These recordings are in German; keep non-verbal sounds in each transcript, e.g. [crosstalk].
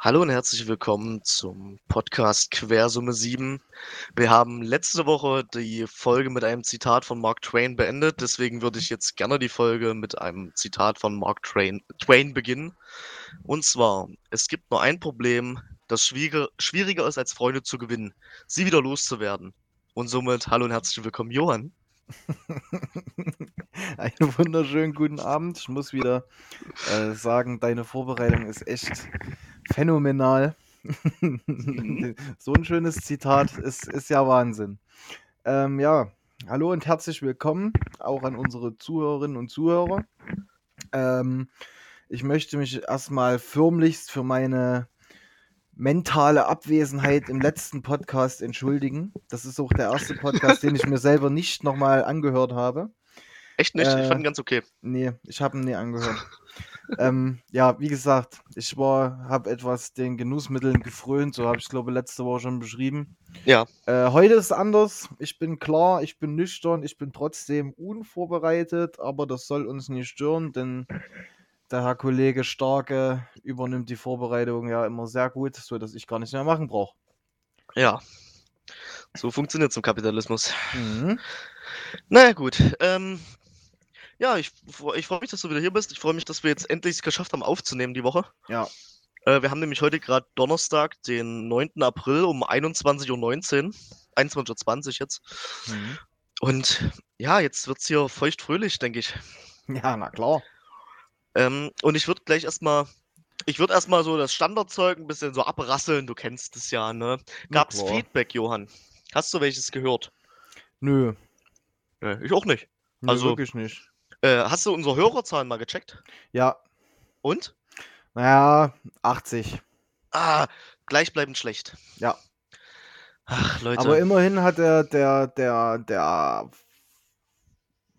Hallo und herzlich willkommen zum Podcast Quersumme 7. Wir haben letzte Woche die Folge mit einem Zitat von Mark Twain beendet, deswegen würde ich jetzt gerne die Folge mit einem Zitat von Mark Twain, Twain beginnen. Und zwar, es gibt nur ein Problem, das schwieriger, schwieriger ist als Freunde zu gewinnen, sie wieder loszuwerden. Und somit hallo und herzlich willkommen, Johann. [laughs] Einen wunderschönen guten Abend. Ich muss wieder äh, sagen, deine Vorbereitung ist echt phänomenal. [laughs] so ein schönes Zitat ist, ist ja Wahnsinn. Ähm, ja, hallo und herzlich willkommen auch an unsere Zuhörerinnen und Zuhörer. Ähm, ich möchte mich erstmal förmlichst für meine mentale Abwesenheit im letzten Podcast entschuldigen. Das ist auch der erste Podcast, den ich mir selber nicht nochmal angehört habe. Echt nicht? Äh, ich fand ihn ganz okay. Nee, ich habe ihn nie angehört. ähm, ja, wie gesagt, ich war, habe etwas den Genussmitteln gefrönt, so habe ich glaube letzte Woche schon beschrieben. Ja. Äh, heute ist anders. Ich bin klar, ich bin nüchtern, ich bin trotzdem unvorbereitet, aber das soll uns nicht stören, denn der Herr Kollege Starke übernimmt die Vorbereitung ja immer sehr gut, sodass ich gar nichts mehr machen brauche. Ja. So funktioniert zum Kapitalismus. Mhm. Naja, gut. Ähm, ja, ich, ich freue mich, dass du wieder hier bist. Ich freue mich, dass wir jetzt endlich es geschafft haben, aufzunehmen die Woche. Ja. Äh, wir haben nämlich heute gerade Donnerstag, den 9. April um 21.19 Uhr. 21.20 Uhr jetzt. Mhm. Und ja, jetzt wird es hier feucht-fröhlich, denke ich. Ja, na klar. Ähm, und ich würde gleich erstmal, ich würde erstmal so das Standardzeug ein bisschen so abrasseln, du kennst es ja, ne? Gab es Feedback, Johann? Hast du welches gehört? Nö. Nee, ich auch nicht. Nö, also wirklich nicht. Äh, hast du unsere Hörerzahlen mal gecheckt? Ja. Und? Naja, 80. Ah, gleichbleibend schlecht. Ja. Ach, Leute. Aber immerhin hat der, der, der, der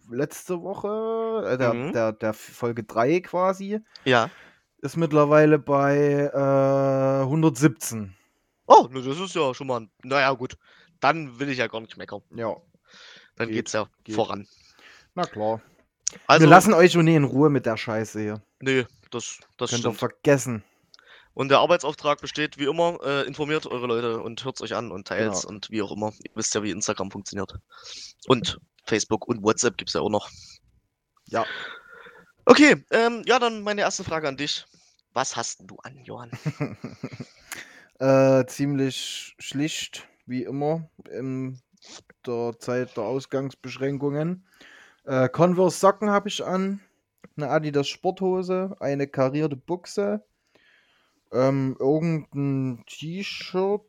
letzte Woche, äh, der, mhm. der, der Folge 3 quasi, ja. ist mittlerweile bei äh, 117. Oh, das ist ja schon mal, naja gut, dann will ich ja gar nicht meckern. Ja. Dann geht, geht's ja geht. voran. Na klar. Also, Wir lassen euch schon nie in Ruhe mit der Scheiße hier. Nee, das, das Könnt ihr vergessen. Und der Arbeitsauftrag besteht wie immer, äh, informiert eure Leute und hört euch an und teilt genau. und wie auch immer. Ihr wisst ja, wie Instagram funktioniert. Und Facebook und WhatsApp gibt es ja auch noch. Ja. Okay, ähm, ja, dann meine erste Frage an dich. Was hast du an, Johann? [laughs] äh, ziemlich schlicht, wie immer, in der Zeit der Ausgangsbeschränkungen. Äh, Converse Socken habe ich an, eine Adidas Sporthose, eine karierte Buchse, ähm, irgendein T-Shirt,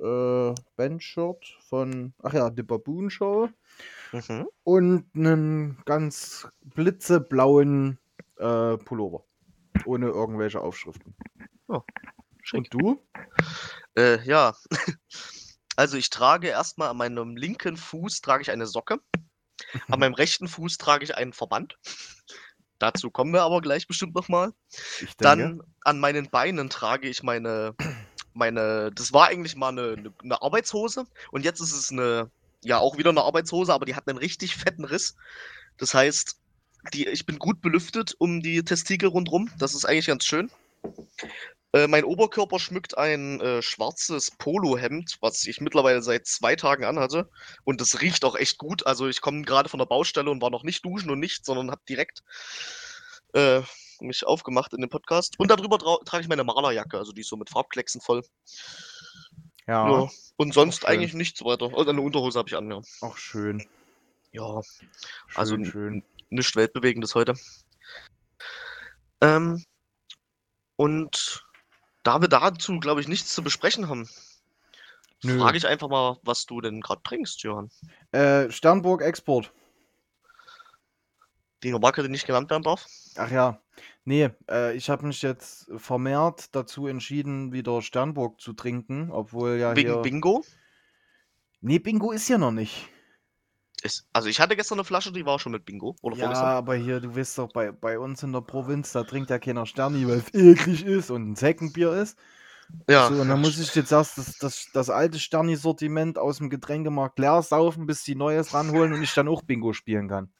äh, Bandshirt von, ach ja, The Baboon Show. Mhm. Und einen ganz blitzeblauen äh, Pullover. Ohne irgendwelche Aufschriften. Oh, Und du? Äh, ja. [laughs] Also ich trage erstmal an meinem linken Fuß trage ich eine Socke. An meinem rechten Fuß trage ich einen Verband. Dazu kommen wir aber gleich bestimmt nochmal. Dann an meinen Beinen trage ich meine, meine, das war eigentlich mal eine, eine Arbeitshose und jetzt ist es eine ja auch wieder eine Arbeitshose, aber die hat einen richtig fetten Riss. Das heißt, die, ich bin gut belüftet um die Testikel rundherum. Das ist eigentlich ganz schön. Äh, mein Oberkörper schmückt ein äh, schwarzes Polohemd, was ich mittlerweile seit zwei Tagen anhatte. Und das riecht auch echt gut. Also ich komme gerade von der Baustelle und war noch nicht duschen und nichts, sondern habe direkt äh, mich aufgemacht in den Podcast. Und darüber trage ich meine Malerjacke, also die ist so mit Farbklecksen voll. Ja. ja. Und sonst eigentlich nichts weiter. Also eine Unterhose habe ich an, ja. Ach, schön. Ja. Schön, also schön. nichts Weltbewegendes heute. Ähm, und da wir dazu, glaube ich, nichts zu besprechen haben, frage ich einfach mal, was du denn gerade trinkst, Johann. Äh, Sternburg Export. Die Marke, die nicht genannt werden darf? Ach ja. Nee, äh, ich habe mich jetzt vermehrt dazu entschieden, wieder Sternburg zu trinken, obwohl ja Wegen hier... Bingo? Nee, Bingo ist ja noch nicht. Ist, also ich hatte gestern eine Flasche, die war schon mit Bingo. Oder ja, aber hier, du weißt doch, bei, bei uns in der Provinz, da trinkt ja keiner Sterni, weil es eklig ist und ein Zeckenbier ist. Ja. So, und dann muss ich jetzt erst das, das, das alte Sterni-Sortiment aus dem Getränkemarkt leer saufen, bis die Neues ranholen und ich dann auch Bingo spielen kann.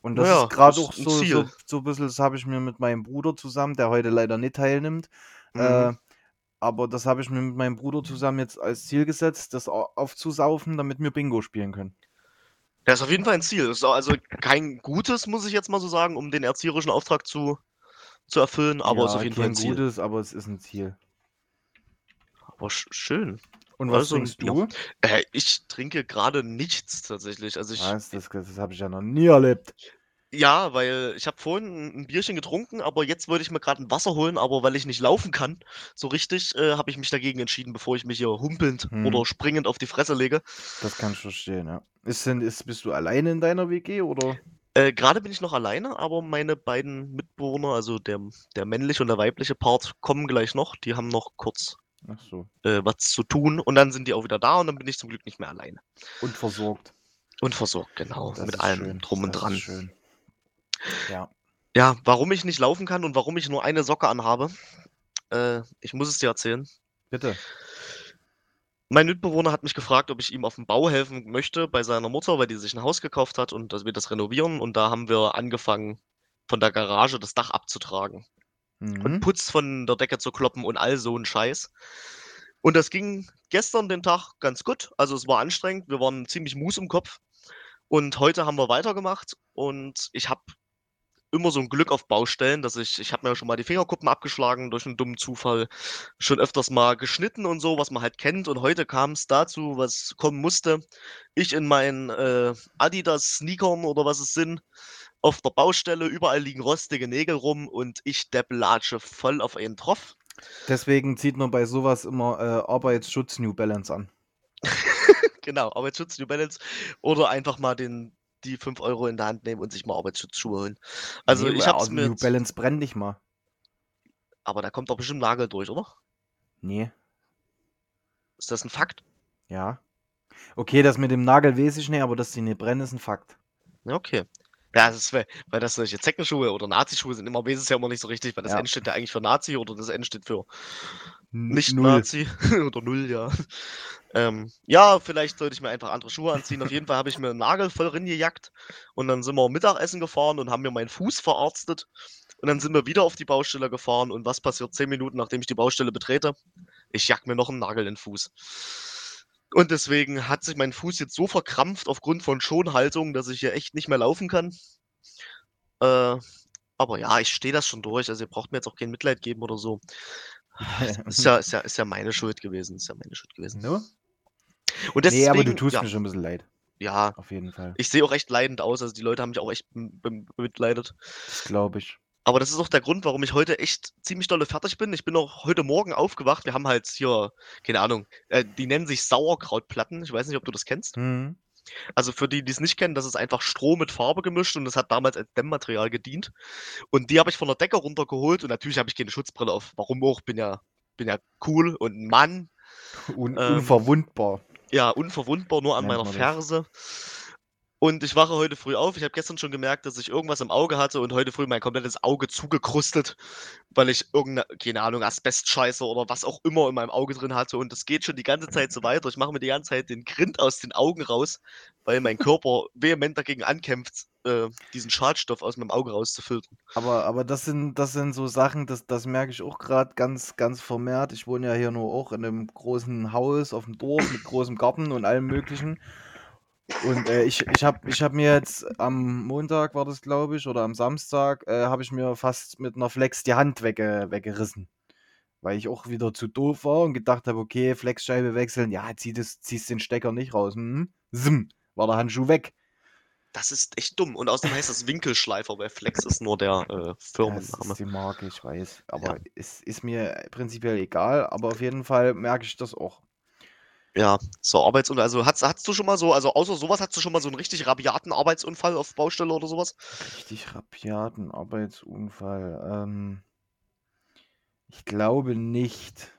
Und das naja, ist gerade auch so, so, so ein bisschen, das habe ich mir mit meinem Bruder zusammen, der heute leider nicht teilnimmt, Äh, Mhm. aber das habe ich mir mit meinem Bruder zusammen jetzt als Ziel gesetzt, das au- aufzusaufen, damit wir Bingo spielen können. Das ist auf jeden Fall ein Ziel. Das ist also kein gutes, muss ich jetzt mal so sagen, um den erzieherischen Auftrag zu, zu erfüllen, aber ist Ja, auf jeden Fall ein Ziel. gutes, aber es ist ein Ziel. Aber sch schön. Und was Also trinkst du? Äh, ich trinke gerade nichts tatsächlich. Also ich, Was? Das, das habe ich ja noch nie erlebt. ja, weil ich habe vorhin ein, ein Bierchen getrunken, aber jetzt wollte ich mir gerade ein Wasser holen, aber weil ich nicht laufen kann, so richtig, äh, habe ich mich dagegen entschieden, bevor ich mich hier humpelnd Hm. oder springend auf die Fresse lege. Das kann ich verstehen, ja. Ist denn, ist, bist du alleine in deiner WG oder? Äh, gerade bin ich noch alleine, aber meine beiden Mitbewohner, also der, der männliche und der weibliche Part, kommen gleich noch. Die haben noch kurz Ach so. äh, was zu tun und dann sind die auch wieder da und dann bin ich zum Glück nicht mehr alleine. Und versorgt. Und versorgt, genau, Das mit allem schön. drum und das dran. Ja. Ja, warum ich nicht laufen kann und warum ich nur eine Socke anhabe, äh, ich muss es dir erzählen. Bitte. Mein Mitbewohner hat mich gefragt, ob ich ihm auf dem Bau helfen möchte bei seiner Mutter, weil die sich ein Haus gekauft hat und dass wir das renovieren. Und da haben wir angefangen, von der Garage das Dach abzutragen und Mhm. Putz von der Decke zu kloppen und all so ein Scheiß. Und das ging gestern den Tag ganz gut. Also es war anstrengend. Wir waren ziemlich mus im Kopf. Und heute haben wir weitergemacht und ich habe immer so ein Glück auf Baustellen, dass ich, ich habe mir schon mal die Fingerkuppen abgeschlagen durch einen dummen Zufall, schon öfters mal geschnitten und so, was man halt kennt. Und heute kam es dazu, was kommen musste. Ich in meinen äh, Adidas-Sneakern oder was es sind, auf der Baustelle, überall liegen rostige Nägel rum und ich deppelatsche voll auf einen Tropf. Deswegen zieht man bei sowas immer äh, Arbeitsschutz New Balance an. [laughs] genau, Arbeitsschutz, New Balance. Oder einfach mal den, die 5 Euro in der Hand nehmen und sich mal Arbeitsschutzschuhe holen. Also Nee, ich hab's mir. New Balance brennt nicht mal. Aber da kommt doch bestimmt Nagel durch, oder? Nee. Ist das ein Fakt? Ja. Okay, das mit dem Nagel weiß ich nicht, aber dass die nicht brennen, ist ein Fakt. Okay. Ja, das ist, weil weil das solche Zeckenschuhe oder Nazischuhe sind, immer es ja immer nicht so richtig, weil das Ja. N steht ja eigentlich für Nazi oder das N steht für N- nicht null. Nazi [laughs] oder Null, ja. Ähm, ja, vielleicht sollte ich mir einfach andere Schuhe anziehen. Auf jeden Fall habe ich mir einen Nagel voll reingejackt und dann sind wir Mittagessen gefahren und haben mir meinen Fuß verarztet. Und dann sind wir wieder auf die Baustelle gefahren und was passiert zehn Minuten, nachdem ich die Baustelle betrete? Ich jack mir noch einen Nagel in den Fuß. Und deswegen hat sich mein Fuß jetzt so verkrampft aufgrund von Schonhaltung, dass ich hier echt nicht mehr laufen kann. Äh, aber ja, ich stehe das schon durch. Also ihr braucht mir jetzt auch kein Mitleid geben oder so. [laughs] Ist ja, ist ja, ist ja meine Schuld gewesen. Ist ja meine Schuld gewesen. No? Und deswegen, Nee, aber du tust ja, mir schon ein bisschen leid. ja, Auf jeden Fall. ich sehe auch echt leidend aus. Also die Leute haben mich auch echt bemitleidet. Das glaube ich. Aber das ist auch der Grund, warum ich heute echt ziemlich dolle fertig bin. Ich bin auch heute Morgen aufgewacht. Wir haben halt hier, keine Ahnung, äh, die nennen sich Sauerkrautplatten. Ich weiß nicht, ob du das kennst. Hm. Also für die, die es nicht kennen, das ist einfach Stroh mit Farbe gemischt und das hat damals als Dämmmaterial gedient. Und die habe ich von der Decke runtergeholt und natürlich habe ich keine Schutzbrille auf. Warum auch? Bin ja, bin ja cool und ein Mann. Un Ähm, unverwundbar. Ja, unverwundbar, nur an Nennt meiner man das. Und ich wache heute früh auf. Ich habe gestern schon gemerkt, dass ich irgendwas im Auge hatte und heute früh mein komplettes Auge zugekrustet, weil ich irgendeine, keine Ahnung, Asbestscheiße oder was auch immer in meinem Auge drin hatte. Und das geht schon die ganze Zeit so weiter. Ich mache mir die ganze Zeit den Grind aus den Augen raus, weil mein Körper vehement dagegen ankämpft, äh, diesen Schadstoff aus meinem Auge rauszufiltern. Aber, aber das sind, das sind so Sachen, das, das merke ich auch gerade ganz, ganz vermehrt. Ich wohne ja hier nur auch in einem großen Haus auf dem Dorf mit großem Garten und allem möglichen. Und äh, ich, ich habe ich hab mir jetzt am Montag war das, glaube ich, oder am Samstag, äh, habe ich mir fast mit einer Flex die Hand wegge weggerissen. Weil ich auch wieder zu doof war und gedacht habe, okay, Flexscheibe wechseln, ja, zieh das, ziehst den Stecker nicht raus. Hm, sim, war der Handschuh weg. Das ist echt dumm. Und außerdem heißt das Winkelschleifer, weil Flex ist nur der äh, es Firmenname. ist die Marke, ich weiß. Aber Ja. es ist mir prinzipiell egal, aber auf jeden Fall merke ich das auch. Ja, so Arbeitsunfall. Also hast, hast du schon mal so, also außer sowas, hast du schon mal so einen richtig rabiaten Arbeitsunfall auf Baustelle oder sowas? Richtig rabiaten Arbeitsunfall. Ähm, ich glaube nicht.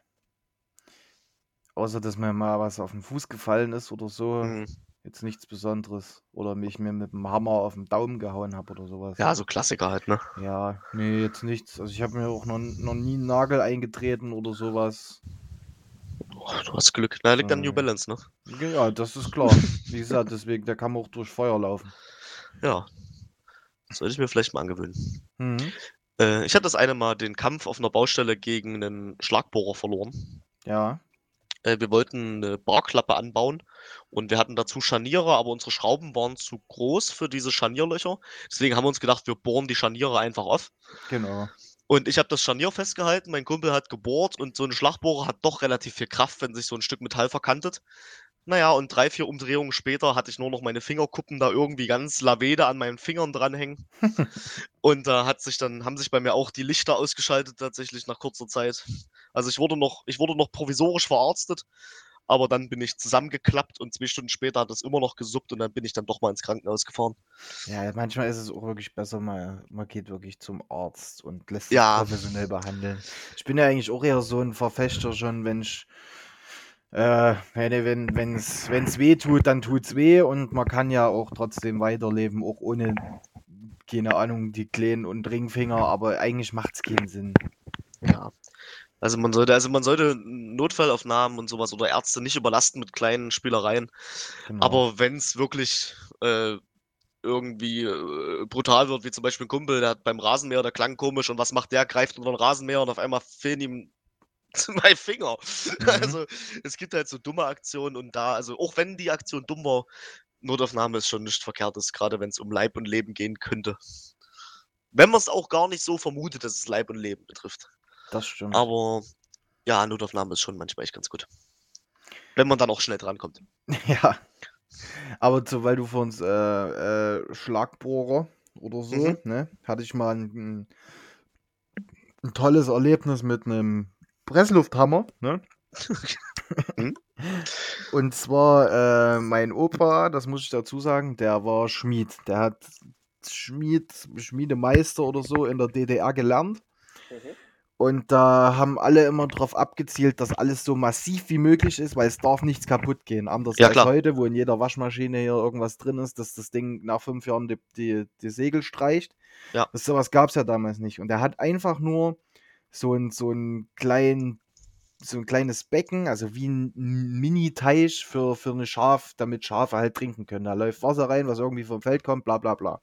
Außer, dass mir mal was auf den Fuß gefallen ist oder so. Hm, Jetzt nichts Besonderes. Oder mich mir mit dem Hammer auf den Daumen gehauen habe oder sowas. Ja, so Klassiker halt, ne? Ja, nee, jetzt nichts. Also ich habe mir auch noch, noch nie einen Nagel eingetreten oder sowas. Du hast Glück. Na, liegt an New Äh. Balance, ne? Ja, das ist klar. Wie gesagt, [laughs] deswegen, der kann auch durch Feuer laufen. Ja. Das sollte ich mir vielleicht mal angewöhnen. Mhm. Äh, ich hatte das eine Mal den Kampf auf einer Baustelle gegen einen Schlagbohrer verloren. Ja. Äh, wir wollten eine Barklappe anbauen und wir hatten dazu Scharniere, aber unsere Schrauben waren zu groß für diese Scharnierlöcher. Deswegen haben wir uns gedacht, wir bohren die Scharniere einfach auf. Genau. Und ich habe das Scharnier festgehalten, mein Kumpel hat gebohrt und so ein Schlagbohrer hat doch relativ viel Kraft, wenn sich so ein Stück Metall verkantet. Naja, und drei, vier Umdrehungen später hatte ich nur noch meine Fingerkuppen da irgendwie ganz lavede an meinen Fingern dranhängen. [laughs] und da hat sich dann, haben sich bei mir auch die Lichter ausgeschaltet tatsächlich nach kurzer Zeit. Also ich wurde noch, ich wurde noch provisorisch verarztet, aber dann bin ich zusammengeklappt und zwei Stunden später hat es immer noch gesuppt und dann bin ich dann doch mal ins Krankenhaus gefahren. Ja, manchmal ist es auch wirklich besser, mal, man geht wirklich zum Arzt und lässt sich Ja. professionell behandeln. Ich bin ja eigentlich auch eher so ein Verfechter schon, wenn ich, äh, wenn wenn wenn's, wenn's weh tut, dann tut's weh und man kann ja auch trotzdem weiterleben, auch ohne, keine Ahnung, die Kleen und Ringfinger, aber eigentlich macht's keinen Sinn. Ja. Also man sollte, also man sollte Notfallaufnahmen und sowas oder Ärzte nicht überlasten mit kleinen Spielereien. Genau. Aber wenn es wirklich äh, irgendwie äh, brutal wird, wie zum Beispiel ein Kumpel, der hat beim Rasenmäher, der klang komisch und was macht der? Greift unter den Rasenmäher und auf einmal fehlen ihm [laughs] zwei Finger. Mhm. Also es gibt halt so dumme Aktionen und da, also auch wenn die Aktion dumm war, Notaufnahme ist schon nicht verkehrt ist, gerade wenn es um Leib und Leben gehen könnte. Wenn man es auch gar nicht so vermutet, dass es Leib und Leben betrifft. Das stimmt. Aber ja, Notaufnahme ist schon manchmal echt ganz gut. Wenn man dann auch schnell drankommt. [laughs] Ja. Aber so, weil du von uns äh, äh, Schlagbohrer oder so, Mhm. ne, hatte ich mal ein, ein tolles Erlebnis mit einem Presslufthammer, ne? [laughs] Mhm. Und zwar äh, mein Opa, das muss ich dazu sagen, der war Schmied. Der hat Schmied, Schmiedemeister oder so in der DDR gelernt. Und da haben alle immer drauf abgezielt, dass alles so massiv wie möglich ist, weil es darf nichts kaputt gehen. Anders Ja, als klar. heute, wo in jeder Waschmaschine hier irgendwas drin ist, dass das Ding nach fünf Jahren die, die, die Segel streicht. Ja. Das sowas gab es ja damals nicht. Und er hat einfach nur so ein, so ein kleinen, so ein kleines Becken, also wie ein Mini-Teich für, für eine Schaf, damit Schafe halt trinken können. Da läuft Wasser rein, was irgendwie vom Feld kommt, bla bla bla.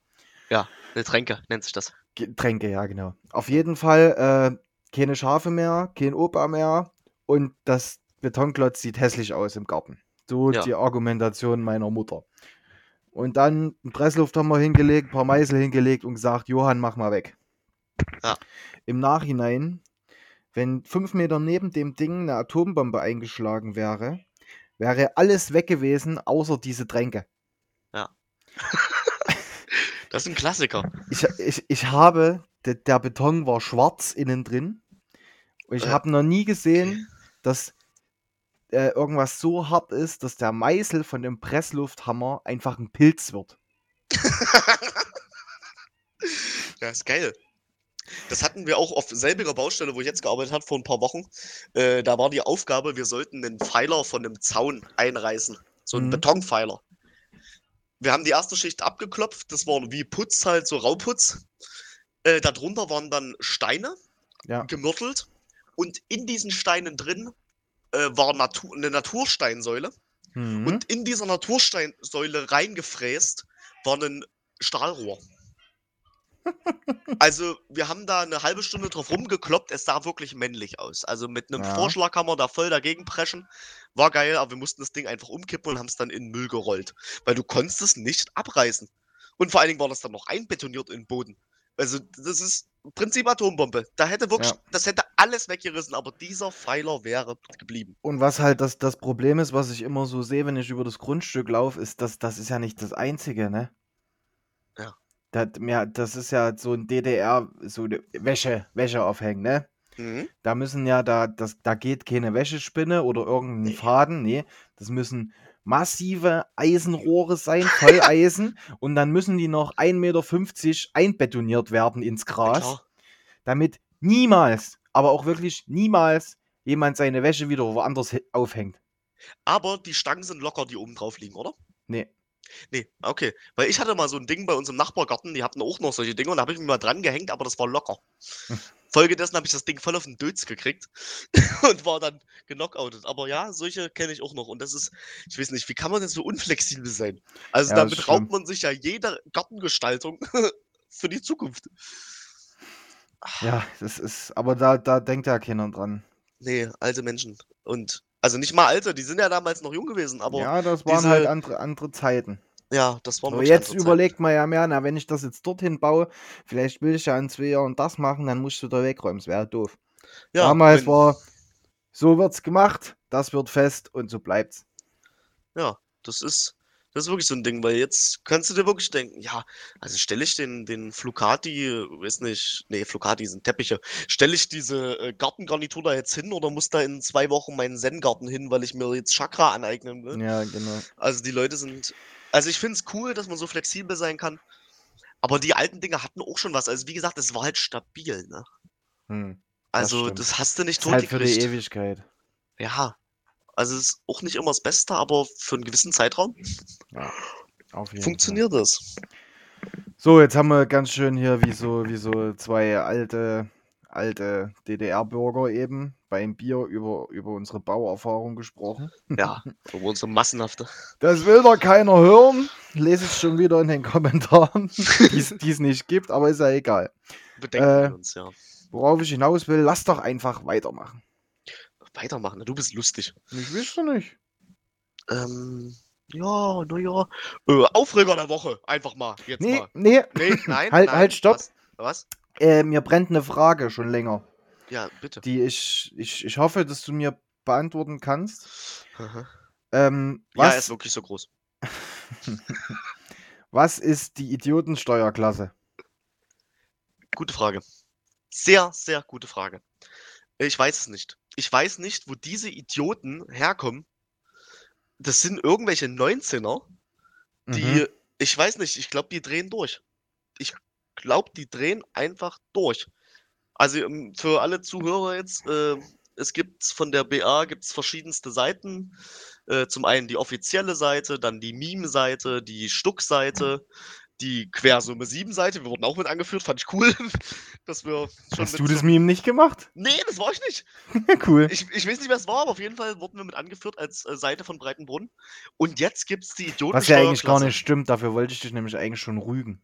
Eine Tränke nennt sich das. Getränke, ja, genau. Auf jeden Fall äh, keine Schafe mehr, kein Opa mehr und das Betonklotz sieht hässlich aus im Garten. So Ja. die Argumentation meiner Mutter. Und dann einen Pressluft haben wir hingelegt, ein paar Meißel hingelegt und gesagt, Johann, mach mal weg. Ja. Im Nachhinein, wenn fünf Meter neben dem Ding eine Atombombe eingeschlagen wäre, wäre alles weg gewesen, außer diese Tränke. [laughs] Das ist ein Klassiker. Ich, ich, ich habe, der, der Beton war schwarz innen drin. Und ich Ja. habe noch nie gesehen, dass äh, irgendwas so hart ist, dass der Meißel von dem Presslufthammer einfach ein Pilz wird. [laughs] Ja, ist geil. Das hatten wir auch auf selbiger Baustelle, wo ich jetzt gearbeitet habe, vor ein paar Wochen. Äh, da war die Aufgabe, wir sollten einen Pfeiler von einem Zaun einreißen. So einen Mhm. Betonpfeiler. Wir haben die erste Schicht abgeklopft. Das war wie Putz halt, so Rauputz. Äh, darunter waren dann Steine, Ja. gemürtelt. Und in diesen Steinen drin äh, war Natur, eine Natursteinsäule. Mhm. Und in dieser Natursteinsäule reingefräst war ein Stahlrohr. [laughs] Also, wir haben da eine halbe Stunde drauf rumgekloppt. Es sah wirklich männlich aus. Also mit einem Ja. Vorschlaghammer da voll dagegen preschen. War geil, aber wir mussten das Ding einfach umkippen und haben es dann in den Müll gerollt. Weil du konntest es nicht abreißen. Und vor allen Dingen war das dann noch einbetoniert in den Boden. Also, das ist im Prinzip Atombombe. Da hätte wirklich, Ja. das hätte alles weggerissen, aber dieser Pfeiler wäre geblieben. Und was halt das, das Problem ist, was ich immer so sehe, wenn ich über das Grundstück laufe, ist, dass das ist ja nicht das Einzige, ne? Ja. Das, ja, das ist ja so ein DDR, so eine Wäsche, Wäsche aufhängen, ne? Mhm. Da müssen ja, da, das, da geht keine Wäschespinne oder irgendein Nee. Faden, nee. Das müssen massive Eisenrohre sein, Volleisen. [laughs] und dann müssen die noch 1,50 Meter einbetoniert werden ins Gras, damit niemals, aber auch wirklich niemals jemand seine Wäsche wieder woanders aufhängt. Aber die Stangen sind locker, die oben drauf liegen, oder? Nee. Nee, okay. Weil ich hatte mal so ein Ding bei uns im Nachbargarten, die hatten auch noch solche Dinge und da habe ich mich mal dran gehängt, aber das war locker. Hm. Folgedessen habe ich das Ding voll auf den Dötz gekriegt [laughs] und war dann genockoutet. Aber ja, solche kenne ich auch noch. Und das ist, ich weiß nicht, wie kann man denn so unflexibel sein? Also Ja, damit raubt man sich ja jede Gartengestaltung [laughs] für die Zukunft. Ja, das ist, aber da, da denkt ja keiner dran. Nee, alte Menschen. Und, also nicht mal alte, die sind ja damals noch jung gewesen, aber ja, das waren diese- halt andere, andere Zeiten. ja, das war Aber jetzt überlegt man ja mehr, na, wenn ich das jetzt dorthin baue, vielleicht will ich ja in zwei Jahren das machen, dann musst du da wegräumen. Das wäre doof. Ja, Damals wenn- war, so wird's gemacht, das wird fest und so bleibt's. Ja, das ist, das ist wirklich so ein Ding, weil jetzt kannst du dir wirklich denken, ja, also stelle ich den, den Flucati, weiß nicht, nee, Flucati sind Teppiche, stelle ich diese äh, Gartengarnitur da jetzt hin oder muss da in zwei Wochen meinen Zen-Garten hin, weil ich mir jetzt Chakra aneignen will? Ja, genau. Also die Leute sind, also ich finde es cool, dass man so flexibel sein kann, aber die alten Dinge hatten auch schon was. Also wie gesagt, es war halt stabil, ne? Hm. Also stimmt. das hast du nicht Ist halt für die. Ewigkeit. Ja, also es ist auch nicht immer das Beste, aber für einen gewissen Zeitraum Auf jeden funktioniert das. Fall. So, jetzt haben wir ganz schön hier wie so, wie so zwei alte, alte DDR-Bürger eben beim Bier über, über unsere Bauerfahrung gesprochen. [laughs] Ja, über unsere massenhafte. Das will doch keiner hören. Lese ich schon wieder in den Kommentaren, [laughs] die es nicht gibt, aber ist ja egal. Bedenken Äh, wir uns, ja. Worauf ich hinaus will, lass doch einfach weitermachen. Weitermachen, ne? du bist lustig. Ich wüsste nicht. Ähm, ja, naja. Äh, Aufreger der Woche, einfach mal. Jetzt Nee, mal. nee, Nee, nein, [laughs] Halt- nein. halt, stopp. Was? Was? äh, mir brennt eine Frage schon länger, Ja, bitte. die ich, ich, ich hoffe, dass du mir beantworten kannst. Ähm, Ja, was, er ist wirklich so groß. [laughs] was ist die Idiotensteuerklasse? Gute Frage. Sehr, sehr gute Frage. Ich weiß es nicht. Ich weiß nicht, wo diese Idioten herkommen. Das sind irgendwelche 19er, die, Mhm. ich weiß nicht, ich glaube, die drehen durch. Ich glaube, die drehen einfach durch. Also ähm, für alle Zuhörer jetzt, äh, es gibt von der BA gibt's verschiedenste Seiten. Äh, zum einen die offizielle Seite, dann die Meme-Seite, die Stuck-Seite, die Quersumme 7-Seite. Wir wurden auch mit angeführt, fand ich cool. [laughs] dass wir schon Hast du das so- Meme nicht gemacht? Nee, das war ich nicht. [laughs] cool. Ich, ich weiß nicht, wer es war, aber auf jeden Fall wurden wir mit angeführt als äh, Seite von Breitenbrunn. Und jetzt gibt's die Idioten. Was ja eigentlich gar nicht stimmt, dafür wollte ich dich nämlich eigentlich schon rügen.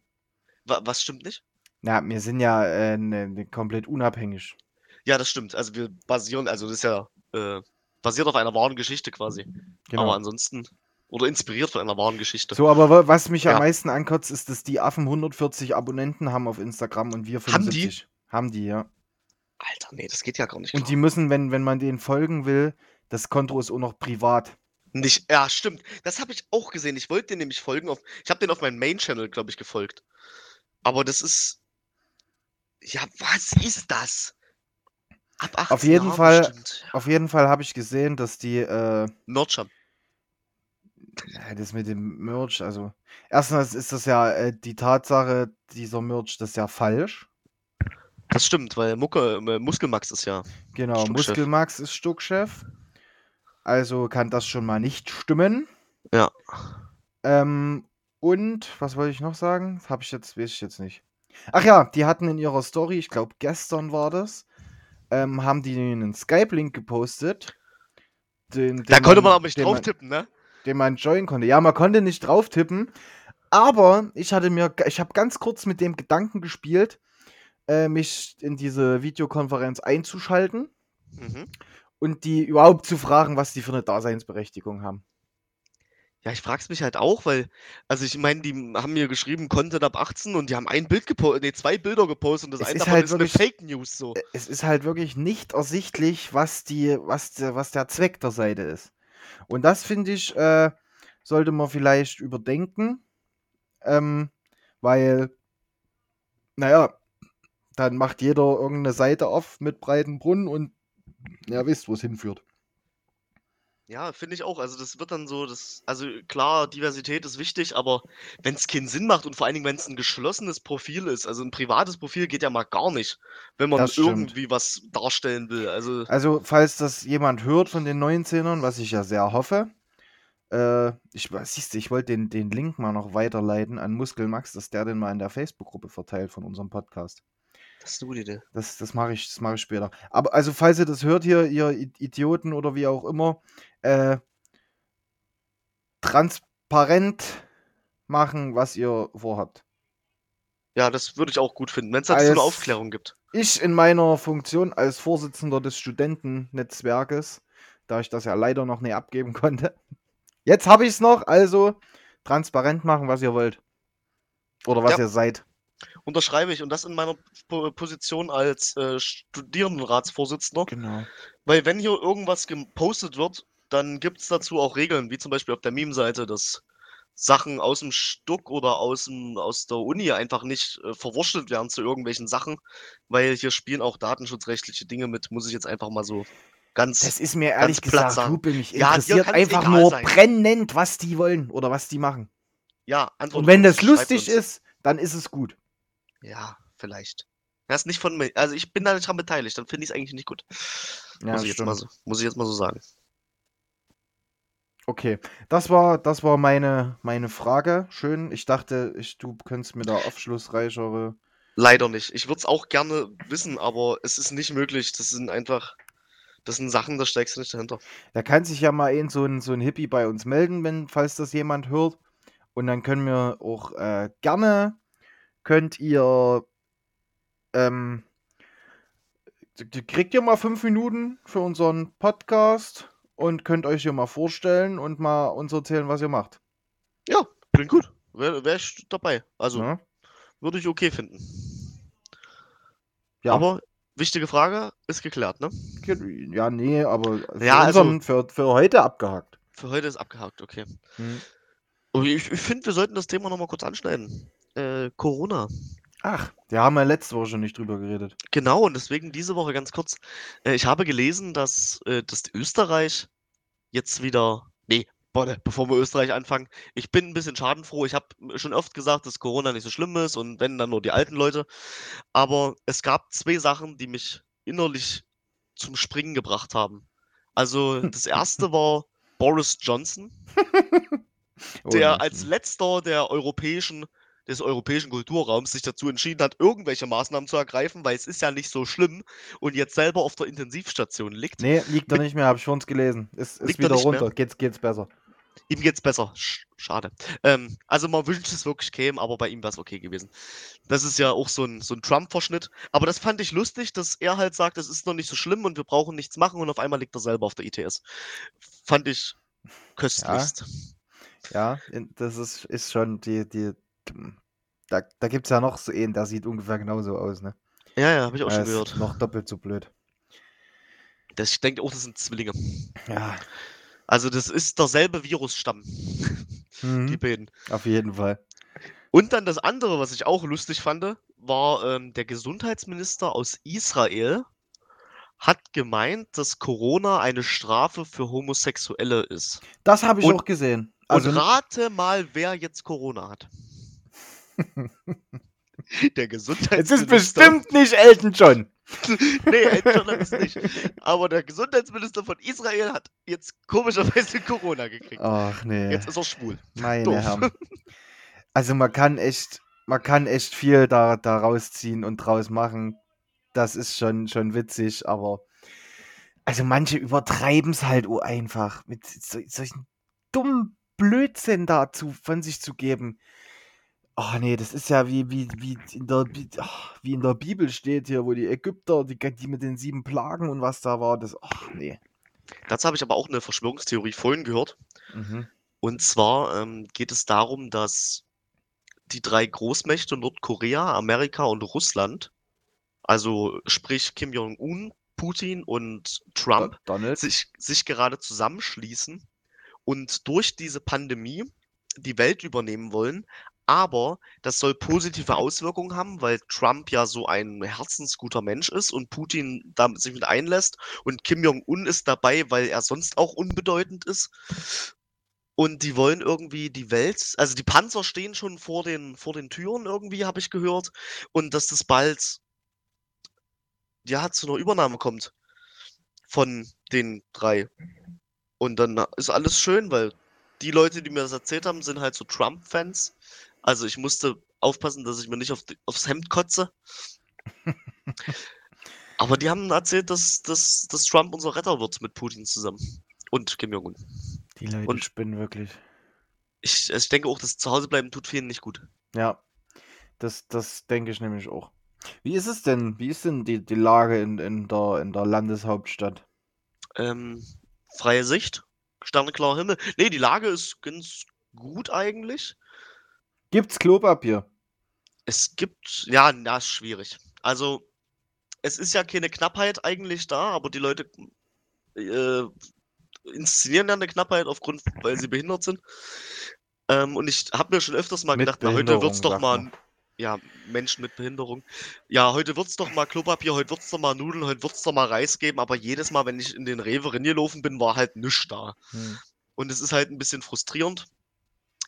Wa was stimmt nicht? Na, wir sind ja äh, ne, ne, komplett unabhängig. Ja, das stimmt. Also wir basieren, also das ist ja äh, basiert auf einer wahren Geschichte quasi. Aber Genau. ansonsten, oder inspiriert von einer wahren Geschichte. So, aber wa- was mich Ja. am meisten ankotzt, ist, dass die Affen 140 Abonnenten haben auf Instagram und wir Haben die? 75. Haben die, ja. Alter, nee, das geht ja gar nicht. Und klar. die müssen, wenn, wenn man denen folgen will, das Konto ist auch noch privat. Nicht, ja, stimmt. Das habe ich auch gesehen. Ich wollte den nämlich folgen auf. Ich habe den auf meinem Main-Channel, glaube ich, gefolgt. Aber das ist. Ja, was ist das? Ab 18 Auf jeden Fall- bestimmt. Auf jeden Fall habe ich gesehen, dass die, äh, Nordscham. Das mit dem Merch, also erstens ist das ja äh, die Tatsache, dieser Merch, das ist ja falsch. Das stimmt, weil Mucke, äh, Muskelmax ist ja. Genau, Stuckchef. Muskelmax ist Stuckchef. Also kann das schon mal nicht stimmen. Ja. Ähm, und was wollte ich noch sagen? Habe ich jetzt, weiß ich jetzt nicht. Ach ja, die hatten in ihrer Story, ich glaube gestern war das, ähm, haben die einen Skype-Link gepostet. Den, Da den konnte man aber nicht drauf man- tippen, ne? Den man joinen konnte. Ja, man konnte nicht drauf tippen, aber ich hatte mir, ich habe ganz kurz mit dem Gedanken gespielt, äh, mich in diese Videokonferenz einzuschalten Mhm. und die überhaupt zu fragen, was die für eine Daseinsberechtigung haben. Ja, ich frag's mich halt auch, weil, also ich meine, die haben mir geschrieben, Content ab 18 und die haben ein Bild gepostet, nee, zwei Bilder gepostet und das Es eine ist davon halt ist eine wirklich- Fake News so. Es ist halt wirklich nicht ersichtlich, was die, was der, was der Zweck der Seite ist. Und das finde ich, äh, sollte man vielleicht überdenken, ähm, weil, naja, dann macht jeder irgendeine Seite auf mit breiten Brunnen und ja, wisst, wo es hinführt. Ja, finde ich auch. Also das wird dann so, das, also klar, Diversität ist wichtig, aber wenn es keinen Sinn macht und vor allen Dingen, wenn es ein geschlossenes Profil ist, also ein privates Profil geht ja mal gar nicht, wenn man irgendwie was darstellen will. Also Also, falls das jemand hört von den 19ern, was ich ja sehr hoffe, äh, ich, siehst du, ich wollte den, den Link mal noch weiterleiten an Muskelmax, dass der den mal in der Facebook-Gruppe verteilt von unserem Podcast. Das ist eine gute Idee. Das, das mache ich, das mache ich später. Aber also, falls ihr das hört hier, ihr Idioten oder wie auch immer, äh, transparent machen, was ihr vorhabt. Ja, das würde ich auch gut finden, wenn es dazu Als- eine Aufklärung gibt. Ich in meiner Funktion als Vorsitzender des Studentennetzwerkes, da ich das ja leider noch nicht abgeben [laughs] konnte. Jetzt habe ich es noch, also transparent machen, was ihr wollt. Oder was Ja. ihr seid. Unterschreibe ich und das in meiner Po- Position als äh, Studierendenratsvorsitzender. Genau. Weil wenn hier irgendwas gepostet wird, dann gibt es dazu auch Regeln, wie zum Beispiel auf der Meme-Seite, dass Sachen aus dem Stuck oder aus, dem, aus der Uni einfach nicht äh, verwurschtelt werden zu irgendwelchen Sachen, weil hier spielen auch datenschutzrechtliche Dinge mit, muss ich jetzt einfach mal so ganz. Das ist mir ehrlich gesagt. Hupe, mich Ja, interessiert einfach nur sein. brennend, was die wollen oder was die machen. ja, Antwort Und wenn das lustig ist, dann ist es gut. Ja, vielleicht. Das ist nicht von mir. Also ich bin da nicht dran beteiligt, dann finde ich es eigentlich nicht gut. Ja, muss, ich jetzt mal stimmt. so, muss ich jetzt mal so sagen. Okay, das war, das war meine, meine Frage. Schön. Ich dachte, ich, du könntest mir da aufschlussreichere. Leider nicht. Ich würde es auch gerne wissen, aber es ist nicht möglich. Das sind einfach, das sind Sachen, da steigst du nicht dahinter. Da kann sich ja mal ein so ein, so ein Hippie bei uns melden, wenn, falls das jemand hört. Und dann können wir auch äh, gerne, könnt ihr, ähm, kriegt ihr mal fünf Minuten für unseren Podcast und könnt euch hier mal vorstellen und mal uns erzählen, was ihr macht. Ja, klingt gut. Wäre wär ich dabei. Also ne? würde ich okay finden. Ja. Aber wichtige Frage ist geklärt, ne? Ja, nee, aber für, Ja, also- unseren, für, für heute abgehakt. Für heute ist abgehakt, okay. Hm. Ich, ich finde, wir sollten das Thema nochmal kurz anschneiden. Äh, Corona. Ach, wir haben ja letzte Woche schon nicht drüber geredet. Genau, und deswegen diese Woche ganz kurz. Äh, ich habe gelesen, dass, äh, dass Österreich jetzt wieder. Nee, warte, bevor wir Österreich anfangen. Ich bin ein bisschen schadenfroh. Ich habe schon oft gesagt, dass Corona nicht so schlimm ist und wenn dann nur die alten Leute. Aber es gab zwei Sachen, die mich innerlich zum Springen gebracht haben. Also, das erste [laughs] war Boris Johnson, Oh, der als letzter der europäischen, des europäischen Kulturraums sich dazu entschieden hat, irgendwelche Maßnahmen zu ergreifen, weil es ist ja nicht so schlimm und jetzt selber auf der Intensivstation liegt. Nee, liegt er nicht mehr, habe ich uns gelesen. Ist, ist Liegt er wieder nicht mehr? runter. Geht's, geht's besser. Ihm geht's besser. Sch schade. Ähm, also man wünscht es wirklich käme, aber bei ihm wäre es okay gewesen. Das ist ja auch so ein, so ein Trump-Verschnitt. Aber das fand ich lustig, dass er halt sagt, es ist noch nicht so schlimm und wir brauchen nichts machen und auf einmal liegt er selber auf der ITS. Fand ich köstlichst. Ja, in- das ist, ist schon die, die. Da, da gibt es ja noch so einen, der sieht ungefähr genauso aus, ne? Ja, ja, habe ich auch Er schon gehört. Noch doppelt so blöd. Das, ich denke auch, das sind Zwillinge. Ja. Also das ist derselbe Virusstamm. Die Mhm, beiden. auf jeden Fall. Und dann das andere, was ich auch lustig fand, war ähm, der Gesundheitsminister aus Israel hat gemeint, dass Corona eine Strafe für Homosexuelle ist. Das habe ich Und- auch gesehen. Und Also, rate mal, wer jetzt Corona hat. [laughs] der es Gesundheitsminister. ist bestimmt nicht Elton John. [laughs] nee, Elton John hat es nicht. Aber der Gesundheitsminister von Israel hat jetzt komischerweise Corona gekriegt. Ach nee. Jetzt ist er schwul. Meine Doof. Herren. [laughs] Also man kann echt, man kann echt viel da, da rausziehen und draus machen. Das ist schon, schon witzig, aber also manche übertreiben es halt einfach, mit so, solchen dummen Blödsinn dazu von sich zu geben. Oh nee, das ist ja wie, wie, wie, in der, ach, wie in der Bibel steht hier, wo die Ägypter, die, die mit den sieben Plagen und was da war, das, ach nee. Dazu habe ich aber auch eine Verschwörungstheorie vorhin gehört. Mhm. Und zwar ähm, geht es darum, dass die drei Großmächte Nordkorea, Amerika und Russland, also sprich Kim Jong-un, Putin und Trump, Donald. sich, sich gerade zusammenschließen und durch diese Pandemie die Welt übernehmen wollen. Aber das soll positive Auswirkungen haben, weil Trump ja so ein herzensguter Mensch ist und Putin damit sich mit einlässt. Und Kim Jong-un ist dabei, weil er sonst auch unbedeutend ist. Und die wollen irgendwie die Welt, also die Panzer stehen schon vor den, vor den Türen irgendwie, habe ich gehört. Und dass das bald, ja, zu einer Übernahme kommt von den drei. Und dann ist alles schön, weil die Leute, die mir das erzählt haben, sind halt so Trump-Fans. Also ich musste aufpassen, dass ich mir nicht auf, die- aufs Hemd kotze. [laughs] Aber die haben erzählt, dass, dass, dass Trump unser Retter wird mit Putin zusammen. Und Kim Jong-un. Die Leute Und- spinnen wirklich. Ich, ich denke auch, das Zuhausebleiben tut vielen nicht gut. Ja, das, das denke ich nämlich auch. Wie ist es denn? Wie ist denn die, die Lage in, in, der, in der Landeshauptstadt? Ähm, freie Sicht, sterneklauer Himmel. Nee, die Lage ist ganz gut eigentlich. Gibt's Klopapier? Es gibt, ja, na, ist schwierig. Also, es ist ja keine Knappheit eigentlich da, aber die Leute äh, inszenieren ja eine Knappheit aufgrund, weil sie behindert sind. Ähm, und ich habe mir schon öfters mal Mit gedacht, na, heute wird's doch mal, man. ja, Menschen mit Behinderung. Ja, heute wird's doch mal Klopapier, heute wird's doch mal Nudeln, heute wird's doch mal Reis geben, aber jedes Mal, wenn ich in den Rewe reingelaufen bin, war halt nichts da. Hm. Und es ist halt ein bisschen frustrierend.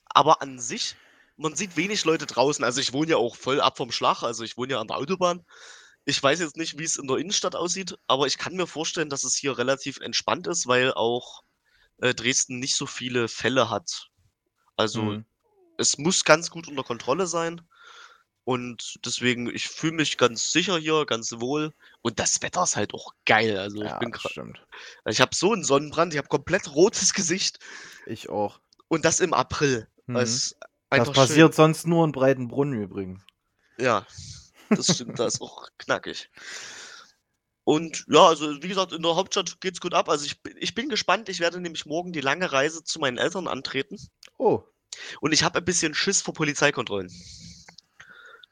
Aber an sich, man sieht wenig Leute draußen. Also ich wohne ja auch voll ab vom Schlag, also ich wohne ja an der Autobahn. Ich weiß jetzt nicht, wie es in der Innenstadt aussieht, aber ich kann mir vorstellen, dass es hier relativ entspannt ist, weil auch äh, Dresden nicht so viele Fälle hat. Also Hm. es muss ganz gut unter Kontrolle sein. Und deswegen, ich fühle mich ganz sicher hier, ganz wohl. Und das Wetter ist halt auch geil. Also ich Ja, bin das gra- stimmt. ich habe so einen Sonnenbrand, ich habe komplett rotes Gesicht. Ich auch. Und das im April. Mhm. Das ist Das passiert sonst nur in Breitenbrunn übrigens. schön. Ja, das stimmt, da ist auch [laughs] knackig. Und ja, also wie gesagt, in der Hauptstadt geht's gut ab. Also ich, bin- ich bin gespannt. Ich werde nämlich morgen die lange Reise zu meinen Eltern antreten. Oh, Und ich habe ein bisschen Schiss vor Polizeikontrollen.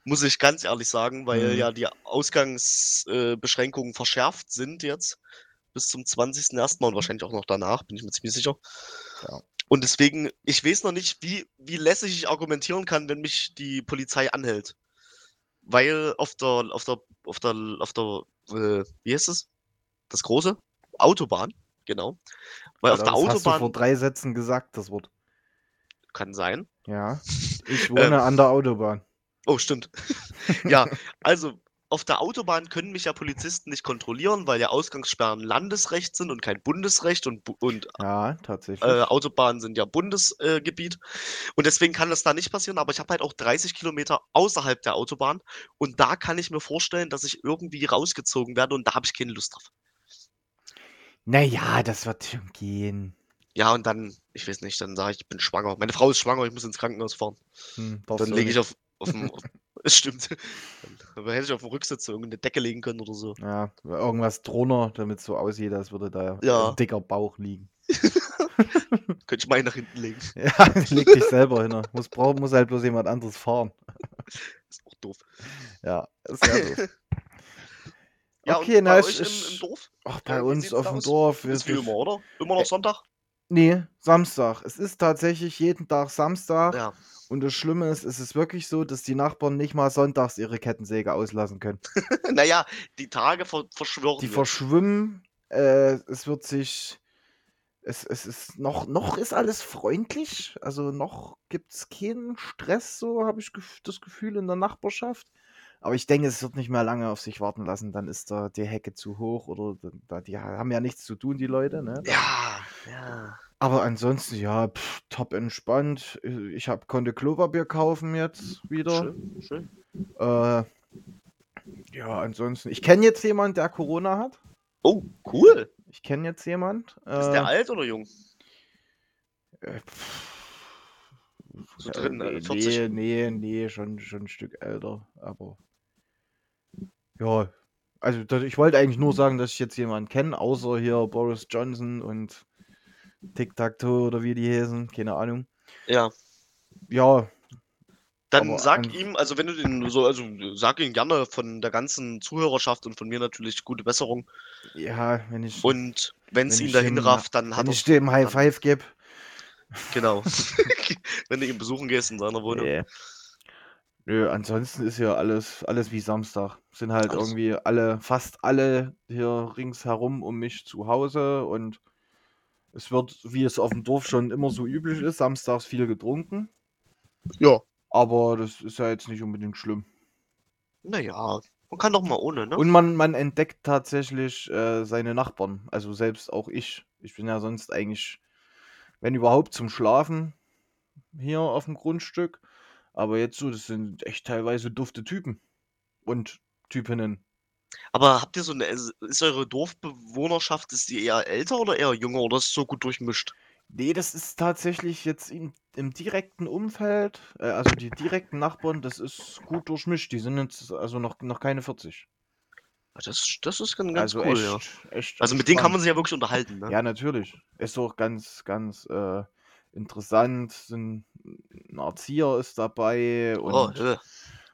Muss ich ganz ehrlich sagen, weil Mhm. ja die Ausgangsbeschränkungen verschärft sind jetzt bis zum 20.01. und wahrscheinlich auch noch danach, bin ich mir ziemlich sicher. Ja. Und deswegen, ich weiß noch nicht, wie, wie lässig ich argumentieren kann, wenn mich die Polizei anhält. Weil auf der, auf der, auf der, auf der, äh, wie heißt es? Das große? Autobahn, genau. Weil auf das der hast du Autobahn vor drei Sätzen gesagt, das Wort. kann sein. Ja. [laughs] Ich wohne an der Autobahn. Oh, stimmt. [laughs] ja, also auf der Autobahn können mich ja Polizisten nicht kontrollieren, weil ja Ausgangssperren Landesrecht sind und kein Bundesrecht und, und Ja, tatsächlich. äh, Autobahnen sind ja Bundesgebiet. Äh, und deswegen kann das da nicht passieren, aber ich habe halt auch 30 Kilometer außerhalb der Autobahn und da kann ich mir vorstellen, dass ich irgendwie rausgezogen werde und da habe ich keine Lust drauf. naja, das wird schon gehen. Ja, und dann, ich weiß nicht, dann sage ich, ich bin schwanger. Meine Frau ist schwanger, ich muss ins Krankenhaus fahren. Hm, Dann lege ich auf, auf dem. Auf, [laughs] es stimmt. Dann hätte ich auf dem Rücksitz irgendeine Decke legen können oder so. Ja, irgendwas drunter, damit es so aussieht, als würde da Ja. ein dicker Bauch liegen. [laughs] [laughs] Könnte ich meinen nach hinten legen. Ja, leg dich selber hin. Muss, brauch, muss halt bloß jemand anderes fahren. Ist auch doof. Ja, ist sehr doof. Ja, Okay, na, bei euch im, im Dorf? Ach, bei Ja, wie uns auf dem aus? Dorf. Ist wie immer, oder? Immer noch Sonntag? Nee, Samstag. Es ist tatsächlich jeden Tag Samstag. Ja. Und das Schlimme ist, es ist wirklich so, dass die Nachbarn nicht mal sonntags ihre Kettensäge auslassen können. [laughs] naja, die Tage ver verschwören. Die verschwimmen. Äh, es wird sich. Es, es ist noch, noch ist alles freundlich. Also noch gibt es keinen Stress, so habe ich das Gefühl in der Nachbarschaft. Aber ich denke, es wird nicht mehr lange auf sich warten lassen. Dann ist da die Hecke zu hoch oder da, die haben ja nichts zu tun, die Leute. Ne? ja, ja. Aber ansonsten, ja, pff, top entspannt. Ich hab, konnte Klopapier kaufen jetzt wieder. Schön, schön. Äh, ja, ansonsten. Ich kenne jetzt jemanden, der Corona hat. Oh, cool. Ich kenne jetzt jemanden. Ist der alt oder jung? Äh, So äh, drin, äh, nee, 40? nee, nee, schon, schon ein Stück älter. Aber ja, also ich wollte eigentlich nur sagen, dass ich jetzt jemanden kenne, außer hier Boris Johnson und Tic-Tac-Toe oder wie die heißen. Keine Ahnung. Ja. Ja, Dann Aber sag ihm, also wenn du den so, also sag ihm gerne von der ganzen Zuhörerschaft und von mir natürlich gute Besserung. ja, wenn ich, Und wenn es Wenn ihn dahin rafft, dann hat wenn er ich dem High Five gebe. Genau. [laughs] [laughs] wenn du ihn besuchen gehst in seiner Wohnung. Nee. Nö, ansonsten ist ja alles, alles wie Samstag. Sind halt Alles. irgendwie alle, fast alle hier ringsherum um mich zu Hause und es wird, wie es auf dem Dorf schon immer so üblich ist, samstags viel getrunken. Ja. Aber das ist ja jetzt nicht unbedingt schlimm. Naja, man kann doch mal ohne, ne? Und man, man entdeckt tatsächlich äh, seine Nachbarn. Also selbst auch ich. Ich bin ja sonst eigentlich, wenn überhaupt, zum Schlafen hier auf dem Grundstück. Aber jetzt so, das sind echt teilweise dufte Typen. Und Typinnen. Aber habt ihr so eine, ist ist eure Dorfbewohnerschaft, ist die eher älter oder eher jünger oder ist es so gut durchmischt? Nee, das ist tatsächlich jetzt in im direkten Umfeld, äh, also die direkten Nachbarn, das ist gut durchmischt. Die sind jetzt also noch, noch keine 40. Das, das ist ganz, Also cool, ja. echt, echt Also mit denen kann man sich ja wirklich unterhalten, ne? Ja, natürlich. Ist auch ganz, ganz äh, interessant. Ein Erzieher ist dabei Oh, und ja.